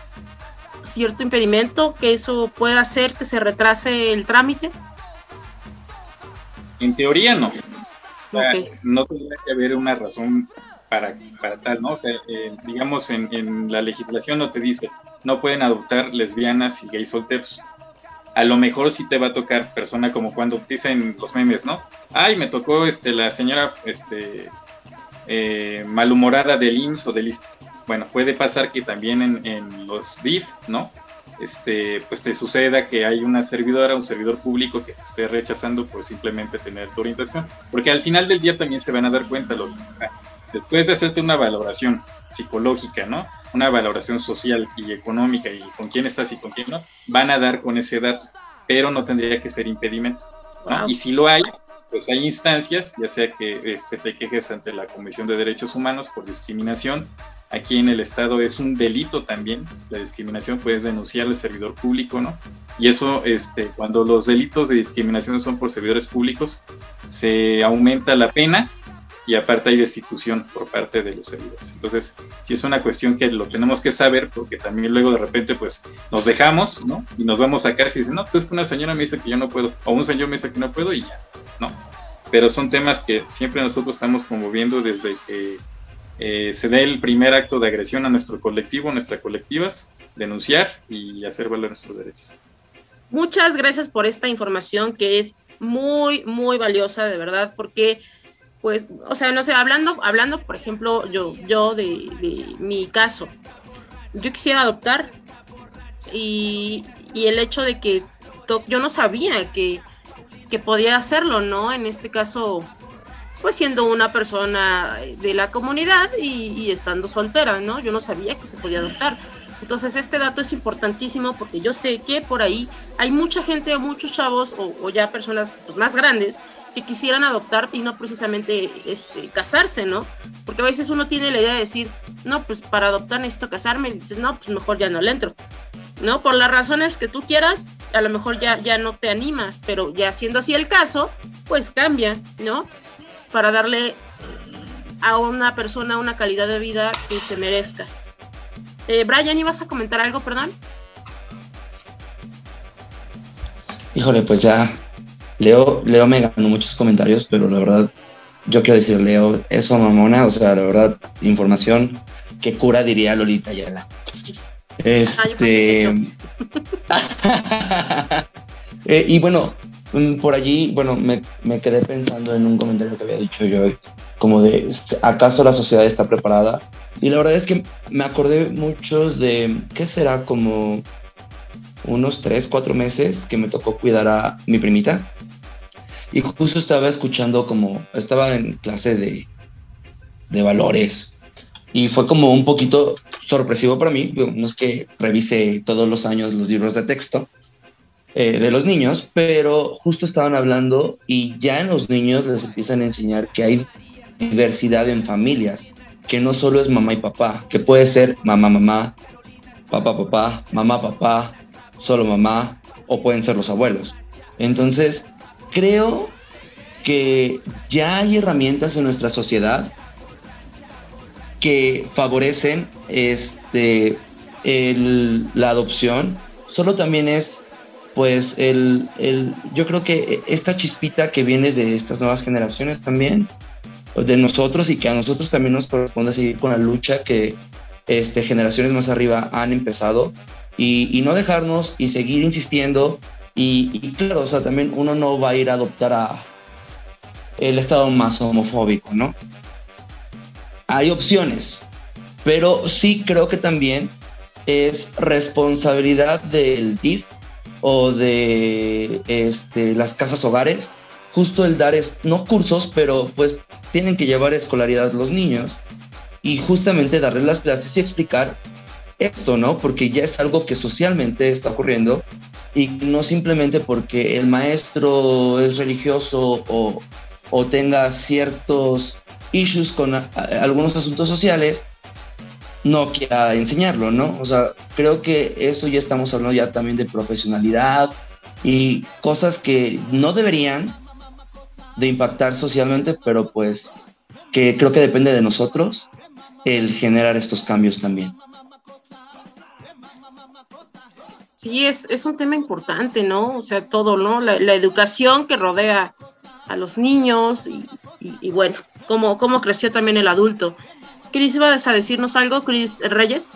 cierto impedimento que eso pueda hacer que se retrase el trámite? En teoría no. no tendría que haber una razón para, para tal, ¿no? O sea, eh, digamos, en, en, la legislación no te dice, no pueden adoptar lesbianas y gays solteros. A lo mejor sí te va a tocar persona como cuando dicen los memes, ¿no? Ay, me tocó este, la señora este, eh, malhumorada del IMSS o del IST. Bueno, puede pasar que también en, en los DIF, ¿no? Este, pues te suceda que hay una servidora, un servidor público que te esté rechazando por simplemente tener tu orientación. Porque al final del día también se van a dar cuenta, lo, después de hacerte una valoración psicológica, ¿no? Una valoración social y económica y con quién estás y con quién no, van a dar con ese dato, pero no tendría que ser impedimento. Y si lo hay, pues hay instancias, ya sea que este, te quejes ante la Comisión de Derechos Humanos por discriminación. Aquí en el Estado es un delito también, la discriminación, puedes denunciar al servidor público, ¿no? Y eso, este, cuando los delitos de discriminación son por servidores públicos, se aumenta la pena y aparte hay destitución por parte de los servidores. Entonces, sí es una cuestión que lo tenemos que saber porque también luego de repente pues nos dejamos, ¿no? Y nos vamos a casa y dicen, no, pues es que una señora me dice que yo no puedo, o un señor me dice que no puedo y ya, ¿no? Pero son temas que siempre nosotros estamos conmoviendo desde que eh, se dé el primer acto de agresión a nuestro colectivo, nuestras colectivas, denunciar y hacer valer nuestros derechos. Muchas gracias por esta información que es muy, muy valiosa, de verdad, porque pues, o sea, no sé, hablando, hablando, por ejemplo, yo, yo de, mi caso, yo quisiera adoptar y, el hecho de que yo no sabía que, podía hacerlo, ¿no? En este caso, pues siendo una persona de la comunidad y, estando soltera, ¿no? Yo no sabía que se podía adoptar. Entonces este dato es importantísimo porque yo sé que por ahí hay mucha gente, muchos chavos o, ya personas pues, más grandes que quisieran adoptar y no precisamente este, casarse, ¿no? Porque a veces uno tiene la idea de decir, no, pues para adoptar necesito casarme, y dices, no, pues mejor ya no le entro, ¿no? Por las razones que tú quieras, a lo mejor ya, ya no te animas, pero ya siendo así el caso, pues cambia, ¿no? Para darle a una persona una calidad de vida que se merezca. Eh, Brian, ¿ibas a comentar algo, perdón? Híjole, pues ya Leo, Leo me ganó muchos comentarios, pero la verdad, yo quiero decir, Leo, eso mamona, o sea, la verdad, información que cura, diría Lolita Yala. Este. Y bueno, mm, por allí, bueno, me, me, quedé pensando en un comentario que había dicho yo, como de, ¿acaso la sociedad está preparada? Y la verdad es que me acordé mucho de, ¿qué será? Como unos tres, cuatro meses que me tocó cuidar a mi primita. Y justo estaba escuchando como, estaba en clase de, de valores. Y fue como un poquito sorpresivo para mí. No es que revise todos los años los libros de texto eh, de los niños, pero justo estaban hablando y ya en los niños les empiezan a enseñar que hay diversidad en familias, que no solo es mamá y papá, que puede ser mamá, mamá, papá, papá, mamá, papá, solo mamá, o pueden ser los abuelos. Entonces, creo que ya hay herramientas en nuestra sociedad que favorecen este, la adopción. Solo también es, pues, el, yo creo que esta chispita que viene de estas nuevas generaciones también, de nosotros y que a nosotros también nos corresponde seguir con la lucha que este, generaciones más arriba han empezado y, y no dejarnos y seguir insistiendo y, claro, o sea, también uno no va a ir a adoptar a el estado más homofóbico, ¿no? Hay opciones, pero sí creo que también es responsabilidad del DIF o de este, las casas hogares, justo el dar es, no cursos, pero pues tienen que llevar escolaridad los niños y justamente darles las clases y explicar esto, ¿no? Porque ya es algo que socialmente está ocurriendo y no simplemente porque el maestro es religioso o, o tenga ciertos issues con algunos asuntos sociales, no quiera enseñarlo, ¿no? O sea, creo que eso ya estamos hablando ya también de profesionalidad y cosas que no deberían de impactar socialmente, pero pues que creo que depende de nosotros el generar estos cambios también. Sí, es, es un tema importante, ¿no? O sea, todo, ¿no? La, educación que rodea a los niños y, bueno, cómo, cómo creció también el adulto. Cris, ¿ibas a decirnos algo, Cris Reyes?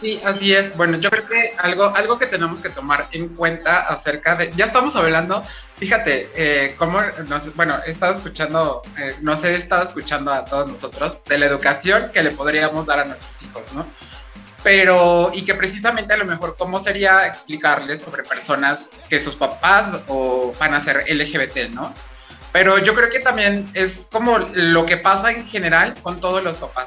Sí, así es. Bueno, yo creo que algo, algo que tenemos que tomar en cuenta acerca de, ya estamos hablando, fíjate, eh, cómo, bueno, he estado escuchando, eh, no sé, he estado escuchando a todos nosotros de la educación que le podríamos dar a nuestros hijos, ¿no? Pero y que precisamente a lo mejor cómo sería explicarles sobre personas que sus papás o van a ser LGBT, ¿no? Pero yo creo que también es como lo que pasa en general con todos los papás,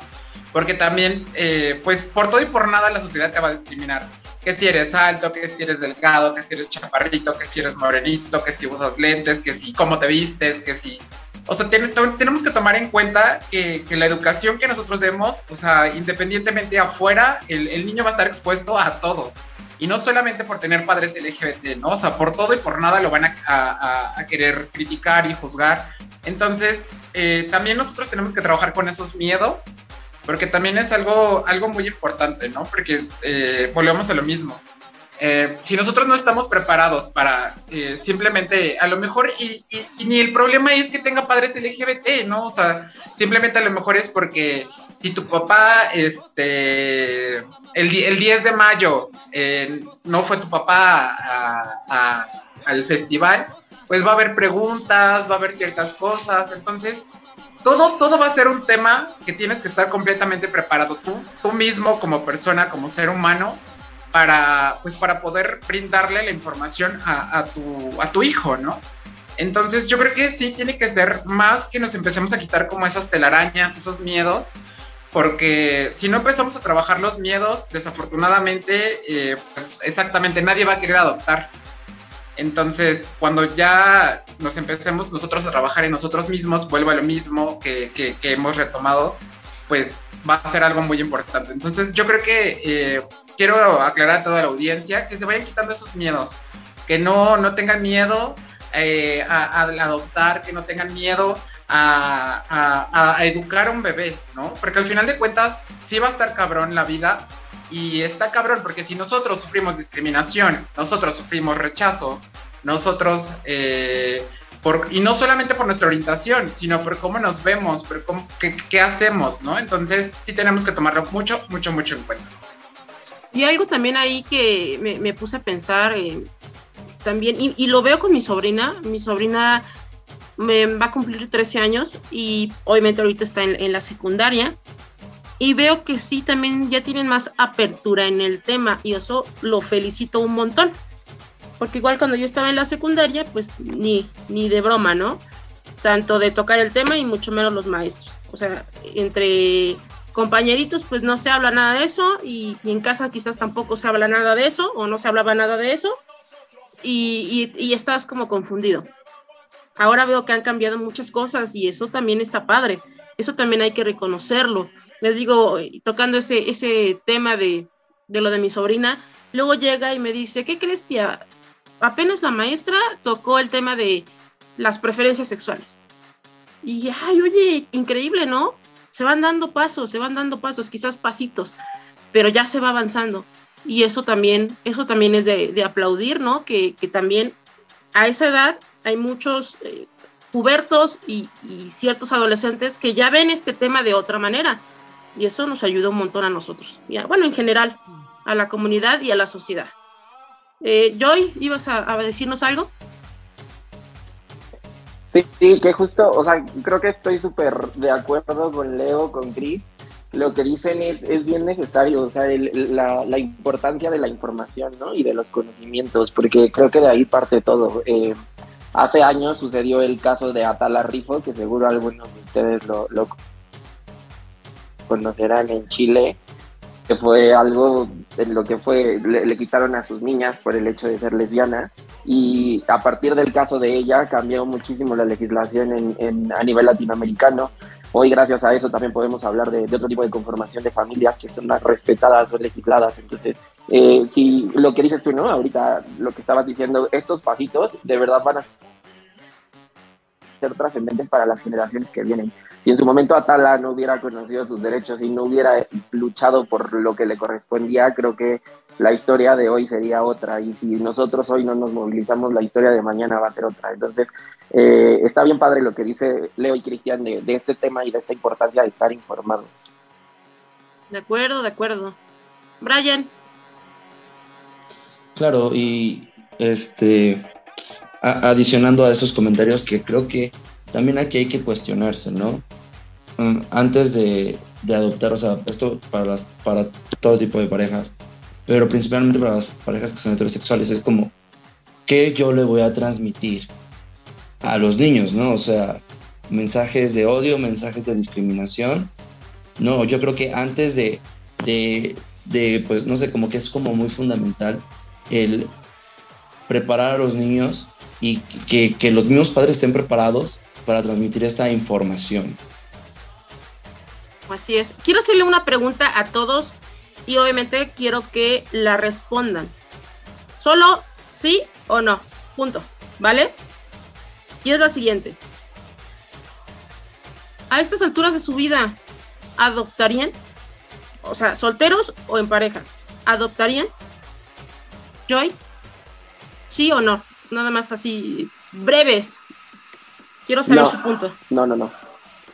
porque también, eh, pues por todo y por nada la sociedad te va a discriminar, que si eres alto, que si eres delgado, que si eres chaparrito, que si eres morenito, que si usas lentes, que si cómo te vistes, que si o sea, tenemos que tomar en cuenta que, la educación que nosotros demos, o sea, independientemente afuera, el, niño va a estar expuesto a todo. Y no solamente por tener padres LGBT, ¿no? O sea, por todo y por nada lo van a, querer criticar y juzgar. Entonces, eh, también nosotros tenemos que trabajar con esos miedos, porque también es algo, algo muy importante, ¿no? Porque eh, volvemos a lo mismo. Eh, si nosotros no estamos preparados para eh, simplemente, a lo mejor, y, ni el problema es que tenga padres LGBT, ¿no? O sea, simplemente a lo mejor es porque si tu papá, este, el, 10 de mayo eh, no fue tu papá al festival, pues va a haber preguntas, va a haber ciertas cosas, entonces todo, todo va a ser un tema que tienes que estar completamente preparado tú, tú mismo como persona, como ser humano, para, pues, para poder brindarle la información a, tu, a tu hijo, ¿no? Entonces yo creo que sí tiene que ser más que nos empecemos a quitar como esas telarañas, esos miedos, porque si no empezamos a trabajar los miedos, desafortunadamente, eh, pues exactamente nadie va a querer adoptar. Entonces, cuando ya nos empecemos nosotros a trabajar en nosotros mismos, vuelvo a lo mismo que, que, hemos retomado, pues va a ser algo muy importante. Entonces, yo creo que eh, quiero aclarar a toda la audiencia que se vayan quitando esos miedos, que no, no tengan miedo eh, a, adoptar, que no tengan miedo a, a, educar a un bebé, ¿no? Porque al final de cuentas sí va a estar cabrón la vida y está cabrón porque si nosotros sufrimos discriminación, nosotros sufrimos rechazo, nosotros... Eh, por, y no solamente por nuestra orientación, sino por cómo nos vemos, por cómo, qué, qué hacemos, ¿no? Entonces sí tenemos que tomarlo mucho, mucho, mucho en cuenta. Y algo también ahí que me, puse a pensar eh, también, y, lo veo con mi sobrina, mi sobrina me va a cumplir 13 años y obviamente ahorita está en, la secundaria y veo que sí también ya tienen más apertura en el tema y eso lo felicito un montón. Porque igual cuando yo estaba en la secundaria, pues ni, ni de broma, ¿no? Tanto de tocar el tema y mucho menos los maestros. O sea, entre compañeritos pues no se habla nada de eso y, en casa quizás tampoco se habla nada de eso o no se hablaba nada de eso y, estás como confundido. Ahora veo que han cambiado muchas cosas y eso también está padre, eso también hay que reconocerlo. Les digo, tocando ese, ese tema de, de lo de mi sobrina, luego llega y me dice, ¿qué crees, tía? Apenas la maestra tocó el tema de las preferencias sexuales. Y, ay, oye, increíble, ¿no? Se van dando pasos, se van dando pasos, quizás pasitos, pero ya se va avanzando. Y eso también, eso también es de, aplaudir, ¿no? Que, también a esa edad hay muchos eh, pubertos y, ciertos adolescentes que ya ven este tema de otra manera. Y eso nos ayuda un montón a nosotros. bueno, en general, a la comunidad y a la sociedad. Eh, Joy, ¿ibas a decirnos algo? Sí, que justo, o sea, creo que estoy súper de acuerdo con Leo, con Chris, lo que dicen es, es bien necesario, o sea, la, la, importancia de la información, ¿no? Y de los conocimientos, porque creo que de ahí parte todo. Eh, hace años sucedió el caso de Atala Rifo, que seguro algunos de ustedes lo, conocerán en Chile, que fue algo en lo que fue, le, quitaron a sus niñas por el hecho de ser lesbiana y a partir del caso de ella cambió muchísimo la legislación en, a nivel latinoamericano. Hoy gracias a eso también podemos hablar de, otro tipo de conformación de familias que son más respetadas o legisladas. Entonces, eh, si lo que dices tú, ¿no? Ahorita lo que estabas diciendo, estos pasitos de verdad van a ser trascendentes para las generaciones que vienen. Si en su momento Atala no hubiera conocido sus derechos y no hubiera luchado por lo que le correspondía, creo que la historia de hoy sería otra. Y si nosotros hoy no nos movilizamos, la historia de mañana va a ser otra. Entonces, eh, está bien padre lo que dice Leo y Cristian de, de este tema y de esta importancia de estar informados. De acuerdo, de acuerdo. Brian. Claro, y este adicionando a estos comentarios que creo que también aquí hay que cuestionarse, ¿no? Mm, antes de, adoptar, o sea, esto para, las, para todo tipo de parejas, pero principalmente para las parejas que son heterosexuales, es como, ¿qué yo le voy a transmitir a los niños, ¿no? O sea, mensajes de odio, mensajes de discriminación. No, yo creo que antes de, de, de pues, no sé, como que es como muy fundamental el preparar a los niños y que, los mismos padres estén preparados para transmitir esta información. Así es. Quiero hacerle una pregunta a todos y obviamente quiero que la respondan. Solo sí o no. Punto. ¿Vale? Y es la siguiente. A estas alturas de su vida, ¿adoptarían? O sea, solteros o en pareja. ¿Adoptarían? Joy, ¿sí o no? Nada más así breves. Quiero saber su punto. No, no, no.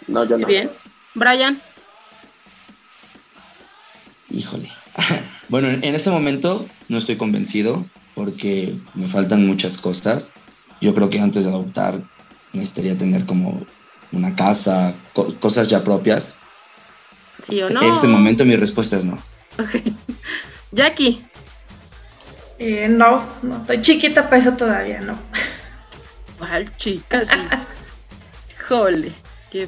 No, yo no. Bien. Brian. Híjole. bueno, en este momento no estoy convencido porque me faltan muchas cosas. Yo creo que antes de adoptar necesitaría tener como una casa, cosas ya propias. ¿Sí o no? En este momento mi respuesta es no. Ok. Jackie. Eh, no, no, estoy chiquita para eso todavía, no. ¿Cuál chica? Sí. Jole, ¿qué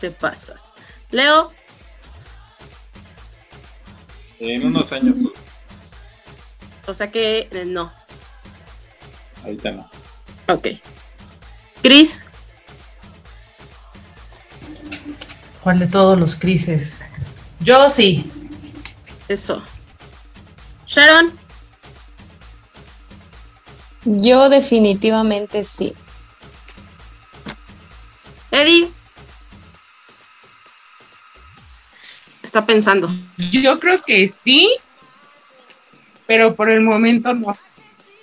te pasas? Leo. En unos años. O sea que eh, no. Ahorita no. Ok. Cris. ¿Cuál de todos los crises? Yo sí. Eso. Sharon. Yo definitivamente sí. Eddie. Está pensando. Yo creo que sí, pero por el momento no.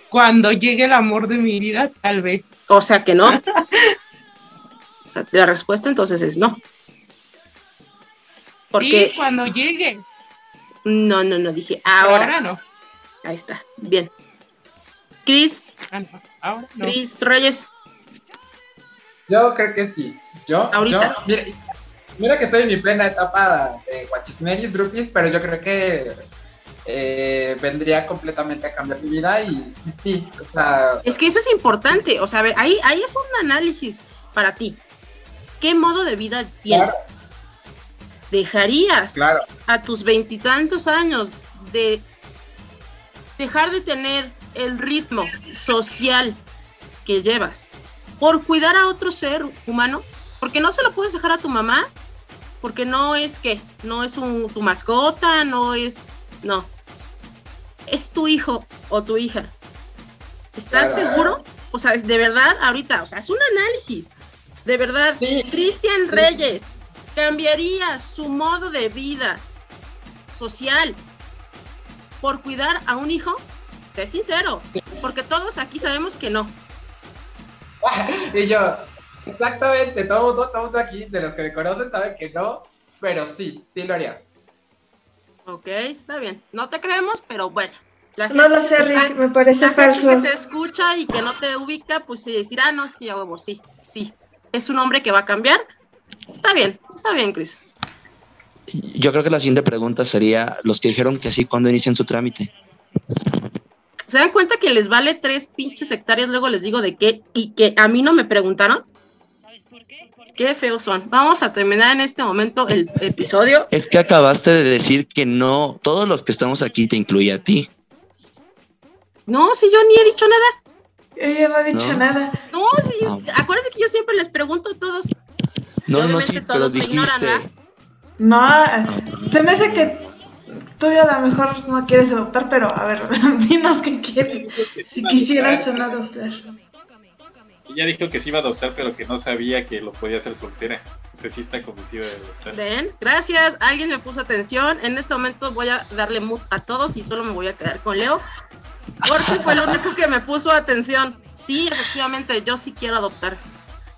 Cuando llegue el amor de mi vida, tal vez. O sea que no. o sea, la respuesta entonces es no. Porque sí, cuando llegue. No, no, no, dije ahora. Ahora no. Ahí está, bien. Cris. Cris Reyes. Yo creo que sí. Yo, Ahorita. yo mira, que estoy en mi plena etapa de guachismeris, drupis, pero yo creo que eh, vendría completamente a cambiar mi vida y, sí, o sea... Es que eso es importante, o sea, a ver, ahí, ahí es un análisis para ti. ¿Qué modo de vida tienes? ¿Dejarías a tus veintitantos años de dejar de tener el ritmo social que llevas por cuidar a otro ser humano, porque no se lo puedes dejar a tu mamá, porque no es que, no es un, tu mascota, no es, no, es tu hijo o tu hija. ¿Estás seguro? O sea, de verdad, ahorita, o sea, es un análisis. De verdad, Cristian Reyes cambiaría su modo de vida social por cuidar a un hijo Sé sincero, porque todos aquí sabemos que no. y yo, exactamente, todo mundo, todo mundo aquí, de los que me conocen, saben que no, pero sí, sí lo haría. Ok, está bien. No te creemos, pero bueno. no lo sé, Rick, me parece falso. que te escucha y que no te ubica, pues sí decir, ah, no, sí, a huevo, sí, sí. Es un hombre que va a cambiar. Está bien, está bien, Chris. yo creo que la siguiente pregunta sería, los que dijeron que sí, ¿cuándo inician su trámite? ¿Se dan cuenta que les vale tres pinches hectáreas? Luego les digo de qué y que a mí no me preguntaron. Qué feos son. Vamos a terminar en este momento el episodio. Es que acabaste de decir que no, todos los que estamos aquí te incluye a ti. No, si yo ni he dicho nada. Ella no ha dicho nada. No, sí, ah. acuérdense que yo siempre les pregunto a todos. No, no, sí, todos me ignoran, No, se me hace que tú ya a lo mejor no quieres adoptar, pero a ver, dinos qué quieres. Si quisieras o no adoptar. Ella dijo que sí iba a adoptar, pero que no sabía que lo podía hacer soltera. Entonces sí está convencida de adoptar. Ven, gracias. Alguien me puso atención. En este momento voy a darle mood a todos y solo me voy a quedar con Leo. Porque fue lo único que me puso atención. Sí, efectivamente, yo sí quiero adoptar.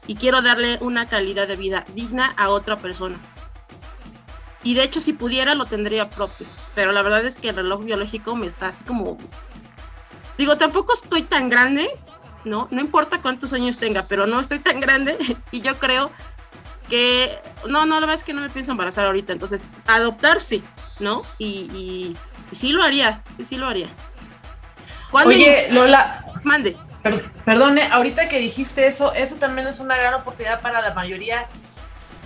Y quiero darle una calidad de vida digna a otra persona. Y de hecho, si pudiera, lo tendría propio. Pero la verdad es que el reloj biológico me está así como... Digo, tampoco estoy tan grande ¿no? No importa cuántos años tenga, pero no estoy tan grande y yo creo que, no, no, la verdad es que no me pienso embarazar ahorita, entonces adoptar sí, ¿no? Y, sí lo haría, sí, sí lo haría. Oye, Lola, mande. perdone, ahorita que dijiste eso, eso también es una gran oportunidad para la mayoría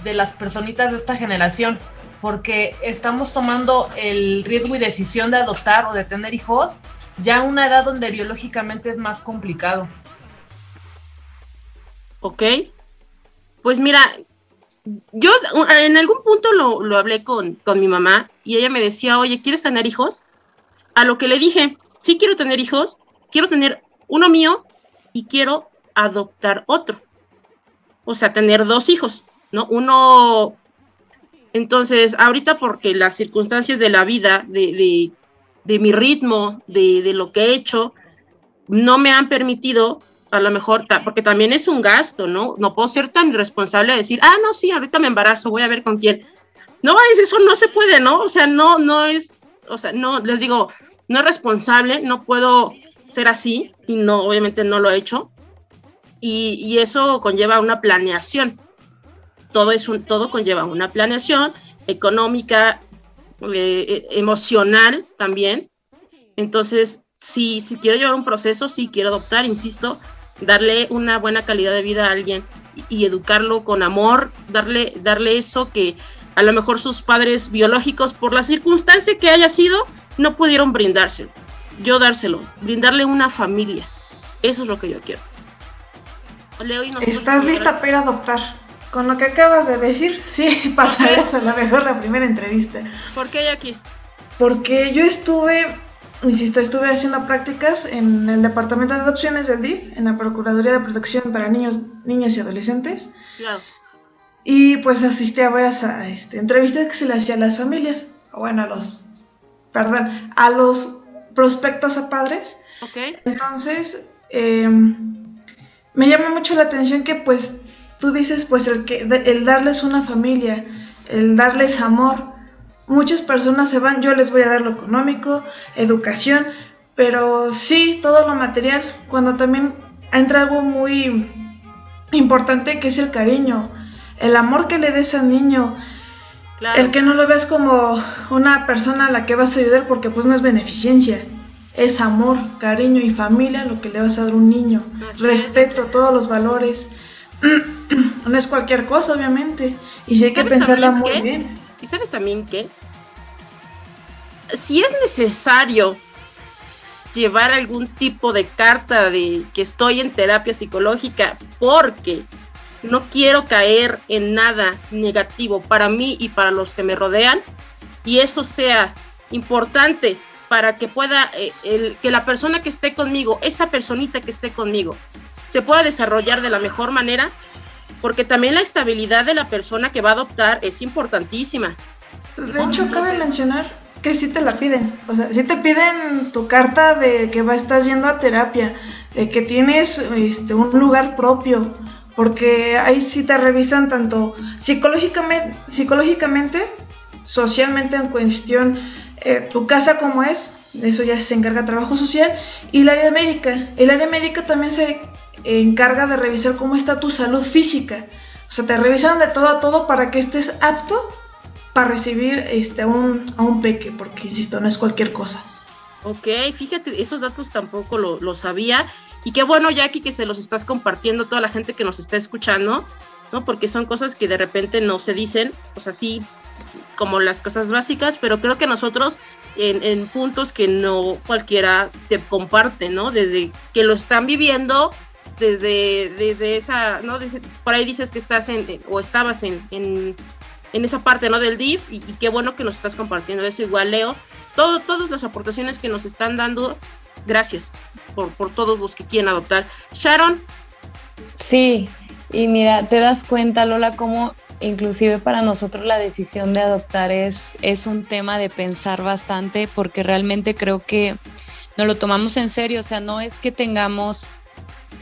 de las personitas de esta generación, porque estamos tomando el riesgo y decisión de adoptar o de tener hijos ya a una edad donde biológicamente es más complicado. ¿ok? Pues mira, yo en algún punto lo, hablé con, con, mi mamá y ella me decía, oye, ¿quieres tener hijos? A lo que le dije, sí quiero tener hijos, quiero tener uno mío y quiero adoptar otro. O sea, tener dos hijos, ¿no? Uno... Entonces, ahorita porque las circunstancias de la vida, de, de mi ritmo, de, de lo que he hecho, no me han permitido a lo mejor, porque también es un gasto, ¿no? No puedo ser tan irresponsable de decir, ah, no, sí, ahorita me embarazo, voy a ver con quién. No, eso no se puede, ¿no? O sea, no, no es, o sea, no, les digo, no es responsable, no puedo ser así, y no, obviamente no lo he hecho. Y, eso conlleva una planeación. Todo, es un, todo conlleva una planeación económica, eh, eh, emocional también. Entonces, si, si quiero llevar un proceso, sí quiero adoptar, insisto, darle una buena calidad de vida a alguien y, educarlo con amor, darle, darle eso que a lo mejor sus padres biológicos, por la circunstancia que haya sido, no pudieron brindárselo. Yo dárselo, brindarle una familia. Eso es lo que yo quiero. ¿Estás lista para adoptar? Con lo que acabas de decir, sí, pasarás a lo mejor la primera entrevista. ¿Por qué hay aquí? Porque yo estuve insisto, estuve haciendo prácticas en el Departamento de Adopciones del DIF, en la Procuraduría de Protección para Niños, Niñas y Adolescentes. Claro. Y pues asistí a varias este, entrevistas que se le hacían a las familias, o bueno, a los, perdón, a los prospectos a padres. Ok. Entonces, em, me llama mucho la atención que pues tú dices pues el, que, el darles una familia, el darles amor, muchas personas se van, yo les voy a dar lo económico, educación, pero sí, todo lo material, cuando también entra algo muy importante que es el cariño, el amor que le des al niño, el que no lo veas como una persona a la que vas a ayudar porque pues no es beneficencia, es amor, cariño y familia lo que le vas a dar a un niño, respeto, todos los valores, no es cualquier cosa obviamente, y sí hay que pensarla muy bien. ¿Y sabes también que si es necesario llevar algún tipo de carta de que estoy en terapia psicológica porque no quiero caer en nada negativo para mí y para los que me rodean y eso sea importante para que pueda eh, el, que la persona que esté conmigo, esa personita que esté conmigo, se pueda desarrollar de la mejor manera, porque también la estabilidad de la persona que va a adoptar es importantísima. De hecho, cabe mencionar que sí te la piden. O sea, sí te piden tu carta de que va, estás yendo a terapia, de que tienes este, un lugar propio, porque ahí sí te revisan tanto psicológicamente, psicológicamente socialmente en cuestión, eh, tu casa como es, de eso ya se encarga trabajo social, y el área médica. El área médica también se encarga de revisar cómo está tu salud física. O sea, te revisan de todo a todo para que estés apto para recibir este, a, un, a un peque, porque insisto, no es cualquier cosa. Ok, fíjate, esos datos tampoco lo, lo sabía. Y qué bueno, Jackie, que se los estás compartiendo a toda la gente que nos está escuchando, ¿no? Porque son cosas que de repente no se dicen, pues así como las cosas básicas, pero creo que nosotros en, puntos que no cualquiera te comparte, ¿no? Desde que lo están viviendo, desde, desde esa, ¿no? por ahí dices que estás en, o estabas en, en, esa parte, ¿no? Del DIF, y, qué bueno que nos estás compartiendo eso, igual Leo, todo, todas las aportaciones que nos están dando, gracias por, por todos los que quieren adoptar. Sharon. Sí, y mira, te das cuenta, Lola, cómo inclusive para nosotros la decisión de adoptar es, es un tema de pensar bastante porque realmente creo que nos lo tomamos en serio, o sea, no es que tengamos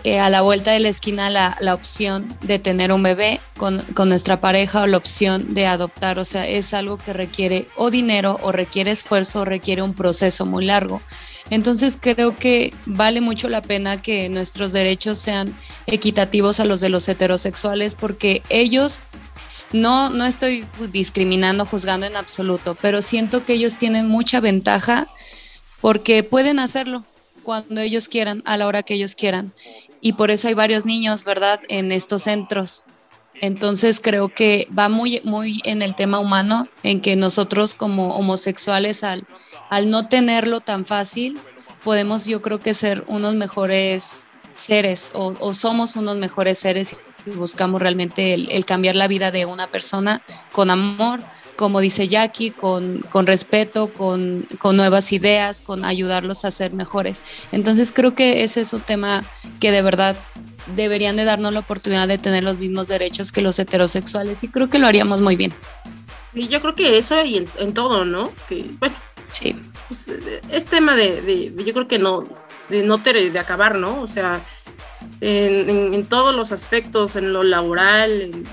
eh, a la vuelta de la esquina la, la opción de tener un bebé con, con, nuestra pareja o la opción de adoptar, o sea, es algo que requiere o dinero o requiere esfuerzo o requiere un proceso muy largo. Entonces creo que vale mucho la pena que nuestros derechos sean equitativos a los de los heterosexuales porque ellos no, no estoy discriminando, juzgando en absoluto, pero siento que ellos tienen mucha ventaja porque pueden hacerlo cuando ellos quieran, a la hora que ellos quieran. Y por eso hay varios niños, ¿verdad?, en estos centros. Entonces creo que va muy, muy en el tema humano, en que nosotros como homosexuales, al, al no tenerlo tan fácil, podemos yo creo que ser unos mejores seres o, somos unos mejores seres buscamos realmente el, cambiar la vida de una persona con amor, como dice Jackie, con, con respeto, con, con, nuevas ideas, con ayudarlos a ser mejores. Entonces creo que ese es un tema que de verdad deberían de darnos la oportunidad de tener los mismos derechos que los heterosexuales y creo que lo haríamos muy bien. Y yo creo que eso y en, todo, ¿no? Que bueno, sí. Pues, es tema de, de, yo creo que no, de no de acabar, ¿no? O sea, en, todos los aspectos, en lo laboral, en,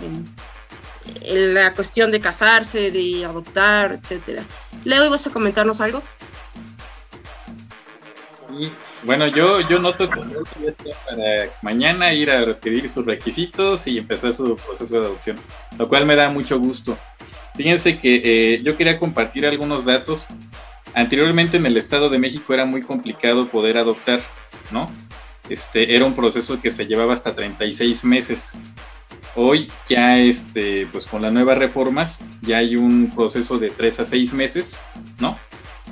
la cuestión de casarse, de adoptar, etcétera. Leo, ¿vas a comentarnos algo? bueno, yo, yo noto que para mañana ir a pedir sus requisitos y empezar su proceso de adopción, lo cual me da mucho gusto. Fíjense que eh, yo quería compartir algunos datos. Anteriormente en el Estado de México era muy complicado poder adoptar, ¿no? este, era un proceso que se llevaba hasta 36 meses. Hoy ya este, pues con las nuevas reformas ya hay un proceso de 3 a 6 meses, ¿no?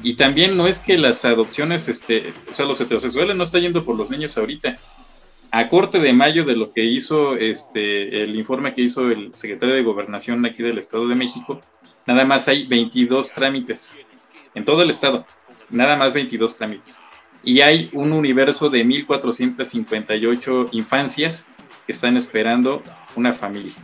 Y también no es que las adopciones, este, o sea, los heterosexuales no están yendo por los niños ahorita. A corte de mayo de lo que hizo este, el informe que hizo el secretario de Gobernación aquí del Estado de México, nada más hay 22 trámites en todo el estado, nada más 22 trámites y hay un universo de 1458 infancias que están esperando una familia.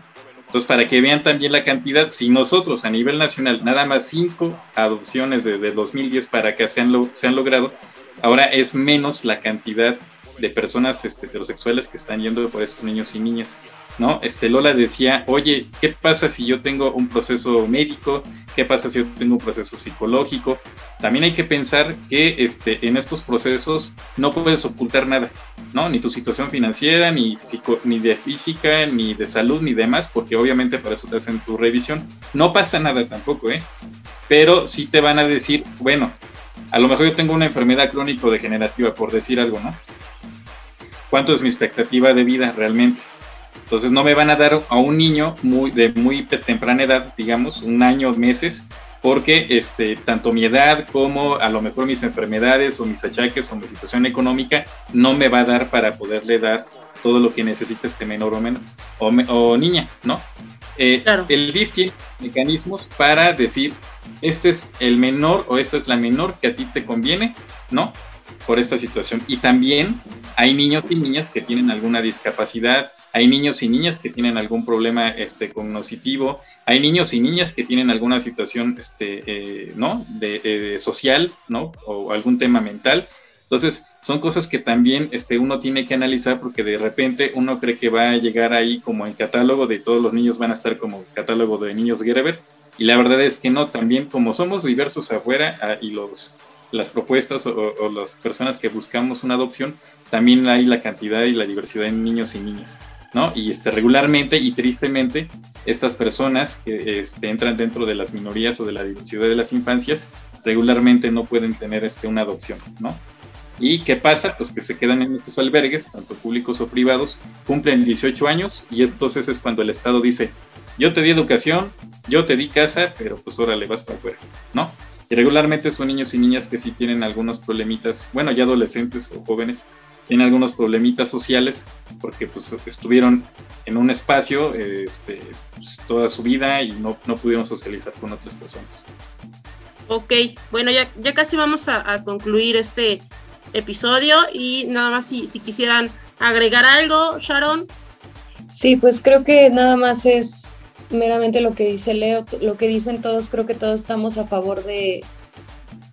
Entonces, para que vean también la cantidad, si nosotros a nivel nacional nada más cinco adopciones desde 2010 para que se han, se han logrado, ahora es menos la cantidad de personas este, heterosexuales que están yendo por estos niños y niñas. ¿no? Este Lola decía, oye, ¿qué pasa si yo tengo un proceso médico? ¿Qué pasa si yo tengo un proceso psicológico? También hay que pensar que este, en estos procesos no puedes ocultar nada, ¿no? Ni tu situación financiera, ni, ni de física, ni de salud, ni demás, porque obviamente para eso te hacen tu revisión. No pasa nada tampoco, ¿eh? Pero sí te van a decir, bueno, a lo mejor yo tengo una enfermedad crónico-degenerativa, por decir algo, ¿no? ¿Cuánto es mi expectativa de vida realmente? Entonces no me van a dar a un niño muy, de muy temprana edad, digamos, un año, meses, porque este, tanto mi edad como a lo mejor mis enfermedades o mis achaques o mi situación económica no me va a dar para poderle dar todo lo que necesita este menor o, menor, o, niña, ¿no? Eh, el DIF tiene mecanismos para decir, este es el menor o esta es la menor que a ti te conviene, ¿no? Por esta situación. Y también hay niños y niñas que tienen alguna discapacidad, hay niños y niñas que tienen algún problema este, cognitivo, hay niños y niñas que tienen alguna situación este, eh, ¿no? de, eh, social ¿no? o algún tema mental. Entonces, son cosas que también este, uno tiene que analizar porque de repente uno cree que va a llegar ahí como en catálogo de todos los niños van a estar como catálogo de niños Gerber. Y la verdad es que no, también como somos diversos afuera y los, las propuestas o, las personas que buscamos una adopción, también hay la cantidad y la diversidad de niños y niñas. ¿No? Y este, regularmente y tristemente, estas personas que este, entran dentro de las minorías o de la diversidad de las infancias, regularmente no pueden tener este, una adopción, ¿no? ¿Y qué pasa? Pues que se quedan en estos albergues, tanto públicos o privados, cumplen 18 años y entonces es cuando el Estado dice, yo te di educación, yo te di casa, pero pues ahora le vas para afuera, ¿no? Y regularmente son niños y niñas que sí tienen algunos problemitas, bueno, ya adolescentes o jóvenes, tienen algunos problemitas sociales porque pues estuvieron en un espacio este, pues, toda su vida y no, no pudieron socializar con otras personas. Ok, bueno, ya, ya casi vamos a, concluir este episodio y nada más si, si quisieran agregar algo, Sharon. Sí, pues creo que nada más es meramente lo que dice Leo, lo que dicen todos, creo que todos estamos a favor de,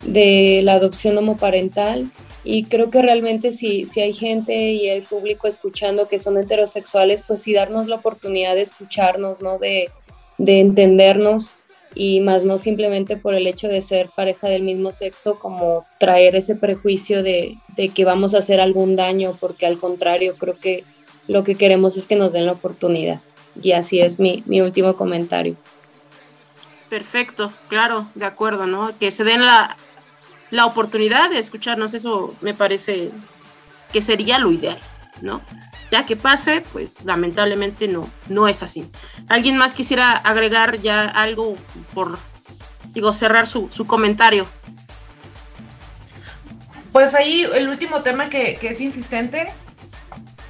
de la adopción homoparental y creo que realmente si, si hay gente y el público escuchando que son heterosexuales, pues sí darnos la oportunidad de escucharnos, ¿no? De, de entendernos y más no simplemente por el hecho de ser pareja del mismo sexo, como traer ese prejuicio de, de, que vamos a hacer algún daño, porque al contrario, creo que lo que queremos es que nos den la oportunidad. Y así es mi, mi último comentario. Perfecto, claro, de acuerdo, ¿no? Que se den la, la oportunidad de escucharnos, eso me parece que sería lo ideal, ¿no? ya que pase, pues lamentablemente no, no es así. ¿Alguien más quisiera agregar ya algo por, digo, cerrar su, comentario? Pues ahí el último tema que, es insistente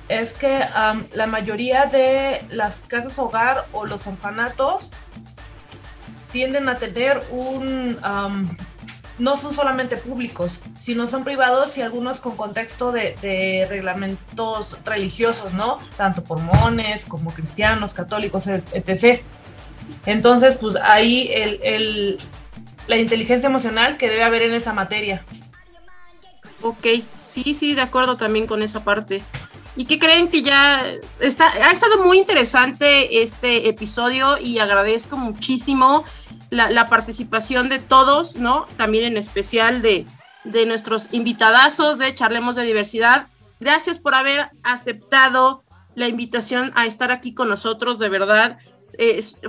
es que la mayoría de las casas hogar o los orfanatos tienden a tener un, no son solamente públicos, sino son privados y algunos con contexto de, reglamentos religiosos, ¿no? Tanto por mones como cristianos, católicos, etc. Entonces, pues ahí el, la inteligencia emocional que debe haber en esa materia. Ok, sí, sí, de acuerdo también con esa parte. ¿Y qué creen que ya está, ha estado muy interesante este episodio y agradezco muchísimo la, participación de todos, ¿no? También en especial de, de nuestros invitadazos de Charlemos de Diversidad. Gracias por haber aceptado la invitación a estar aquí con nosotros, de verdad.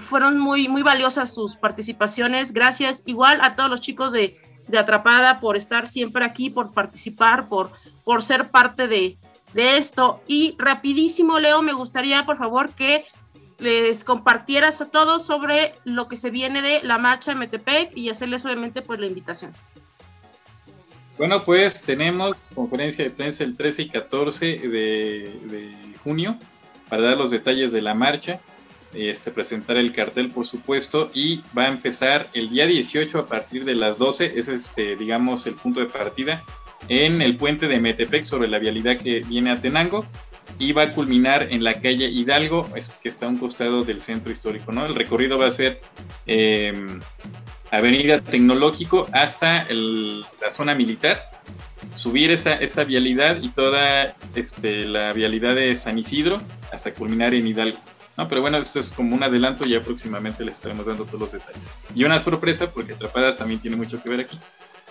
fueron muy, muy valiosas sus participaciones. Gracias igual a todos los chicos de, de Atrapada por estar siempre aquí, por participar, por, por ser parte de, de esto. Y rapidísimo, Leo, me gustaría, por favor, que les compartieras a todos sobre lo que se viene de la marcha de Metepec y hacerles obviamente pues la invitación. Bueno, pues tenemos conferencia de prensa el 13 y 14 de, junio para dar los detalles de la marcha, este, presentar el cartel por supuesto y va a empezar el día 18 a partir de las 12, es este, digamos el punto de partida en el puente de Metepec sobre la vialidad que viene a Tenango y va a culminar en la calle Hidalgo, que está a un costado del centro histórico, ¿no? El recorrido va a ser em, Avenida Tecnológico hasta la zona militar, subir esa, esa vialidad y toda este, la vialidad de San Isidro hasta culminar en Hidalgo. No, pero bueno, esto es como un adelanto y próximamente les estaremos dando todos los detalles. Y una sorpresa, porque Atrapadas también tiene mucho que ver aquí.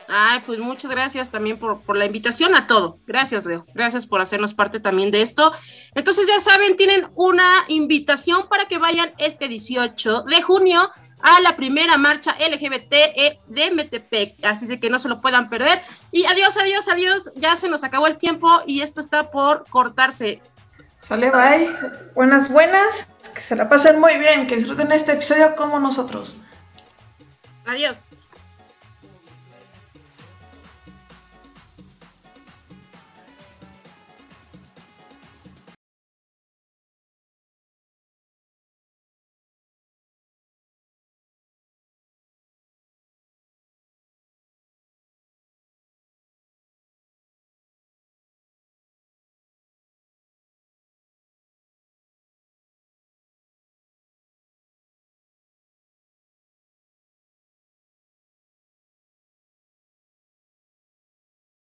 Ay, pues muchas gracias también por, por, la invitación a todo. Gracias, Leo. Gracias por hacernos parte también de esto. Entonces, ya saben, tienen una invitación para que vayan este 18 de junio a la primera marcha LGBT e de Metepec. Así de que no se lo puedan perder. Y adiós, adiós, adiós. Ya se nos acabó el tiempo y esto está por cortarse. Sale, bye. Buenas, buenas. Que se la pasen muy bien. Que disfruten este episodio como nosotros. Adiós.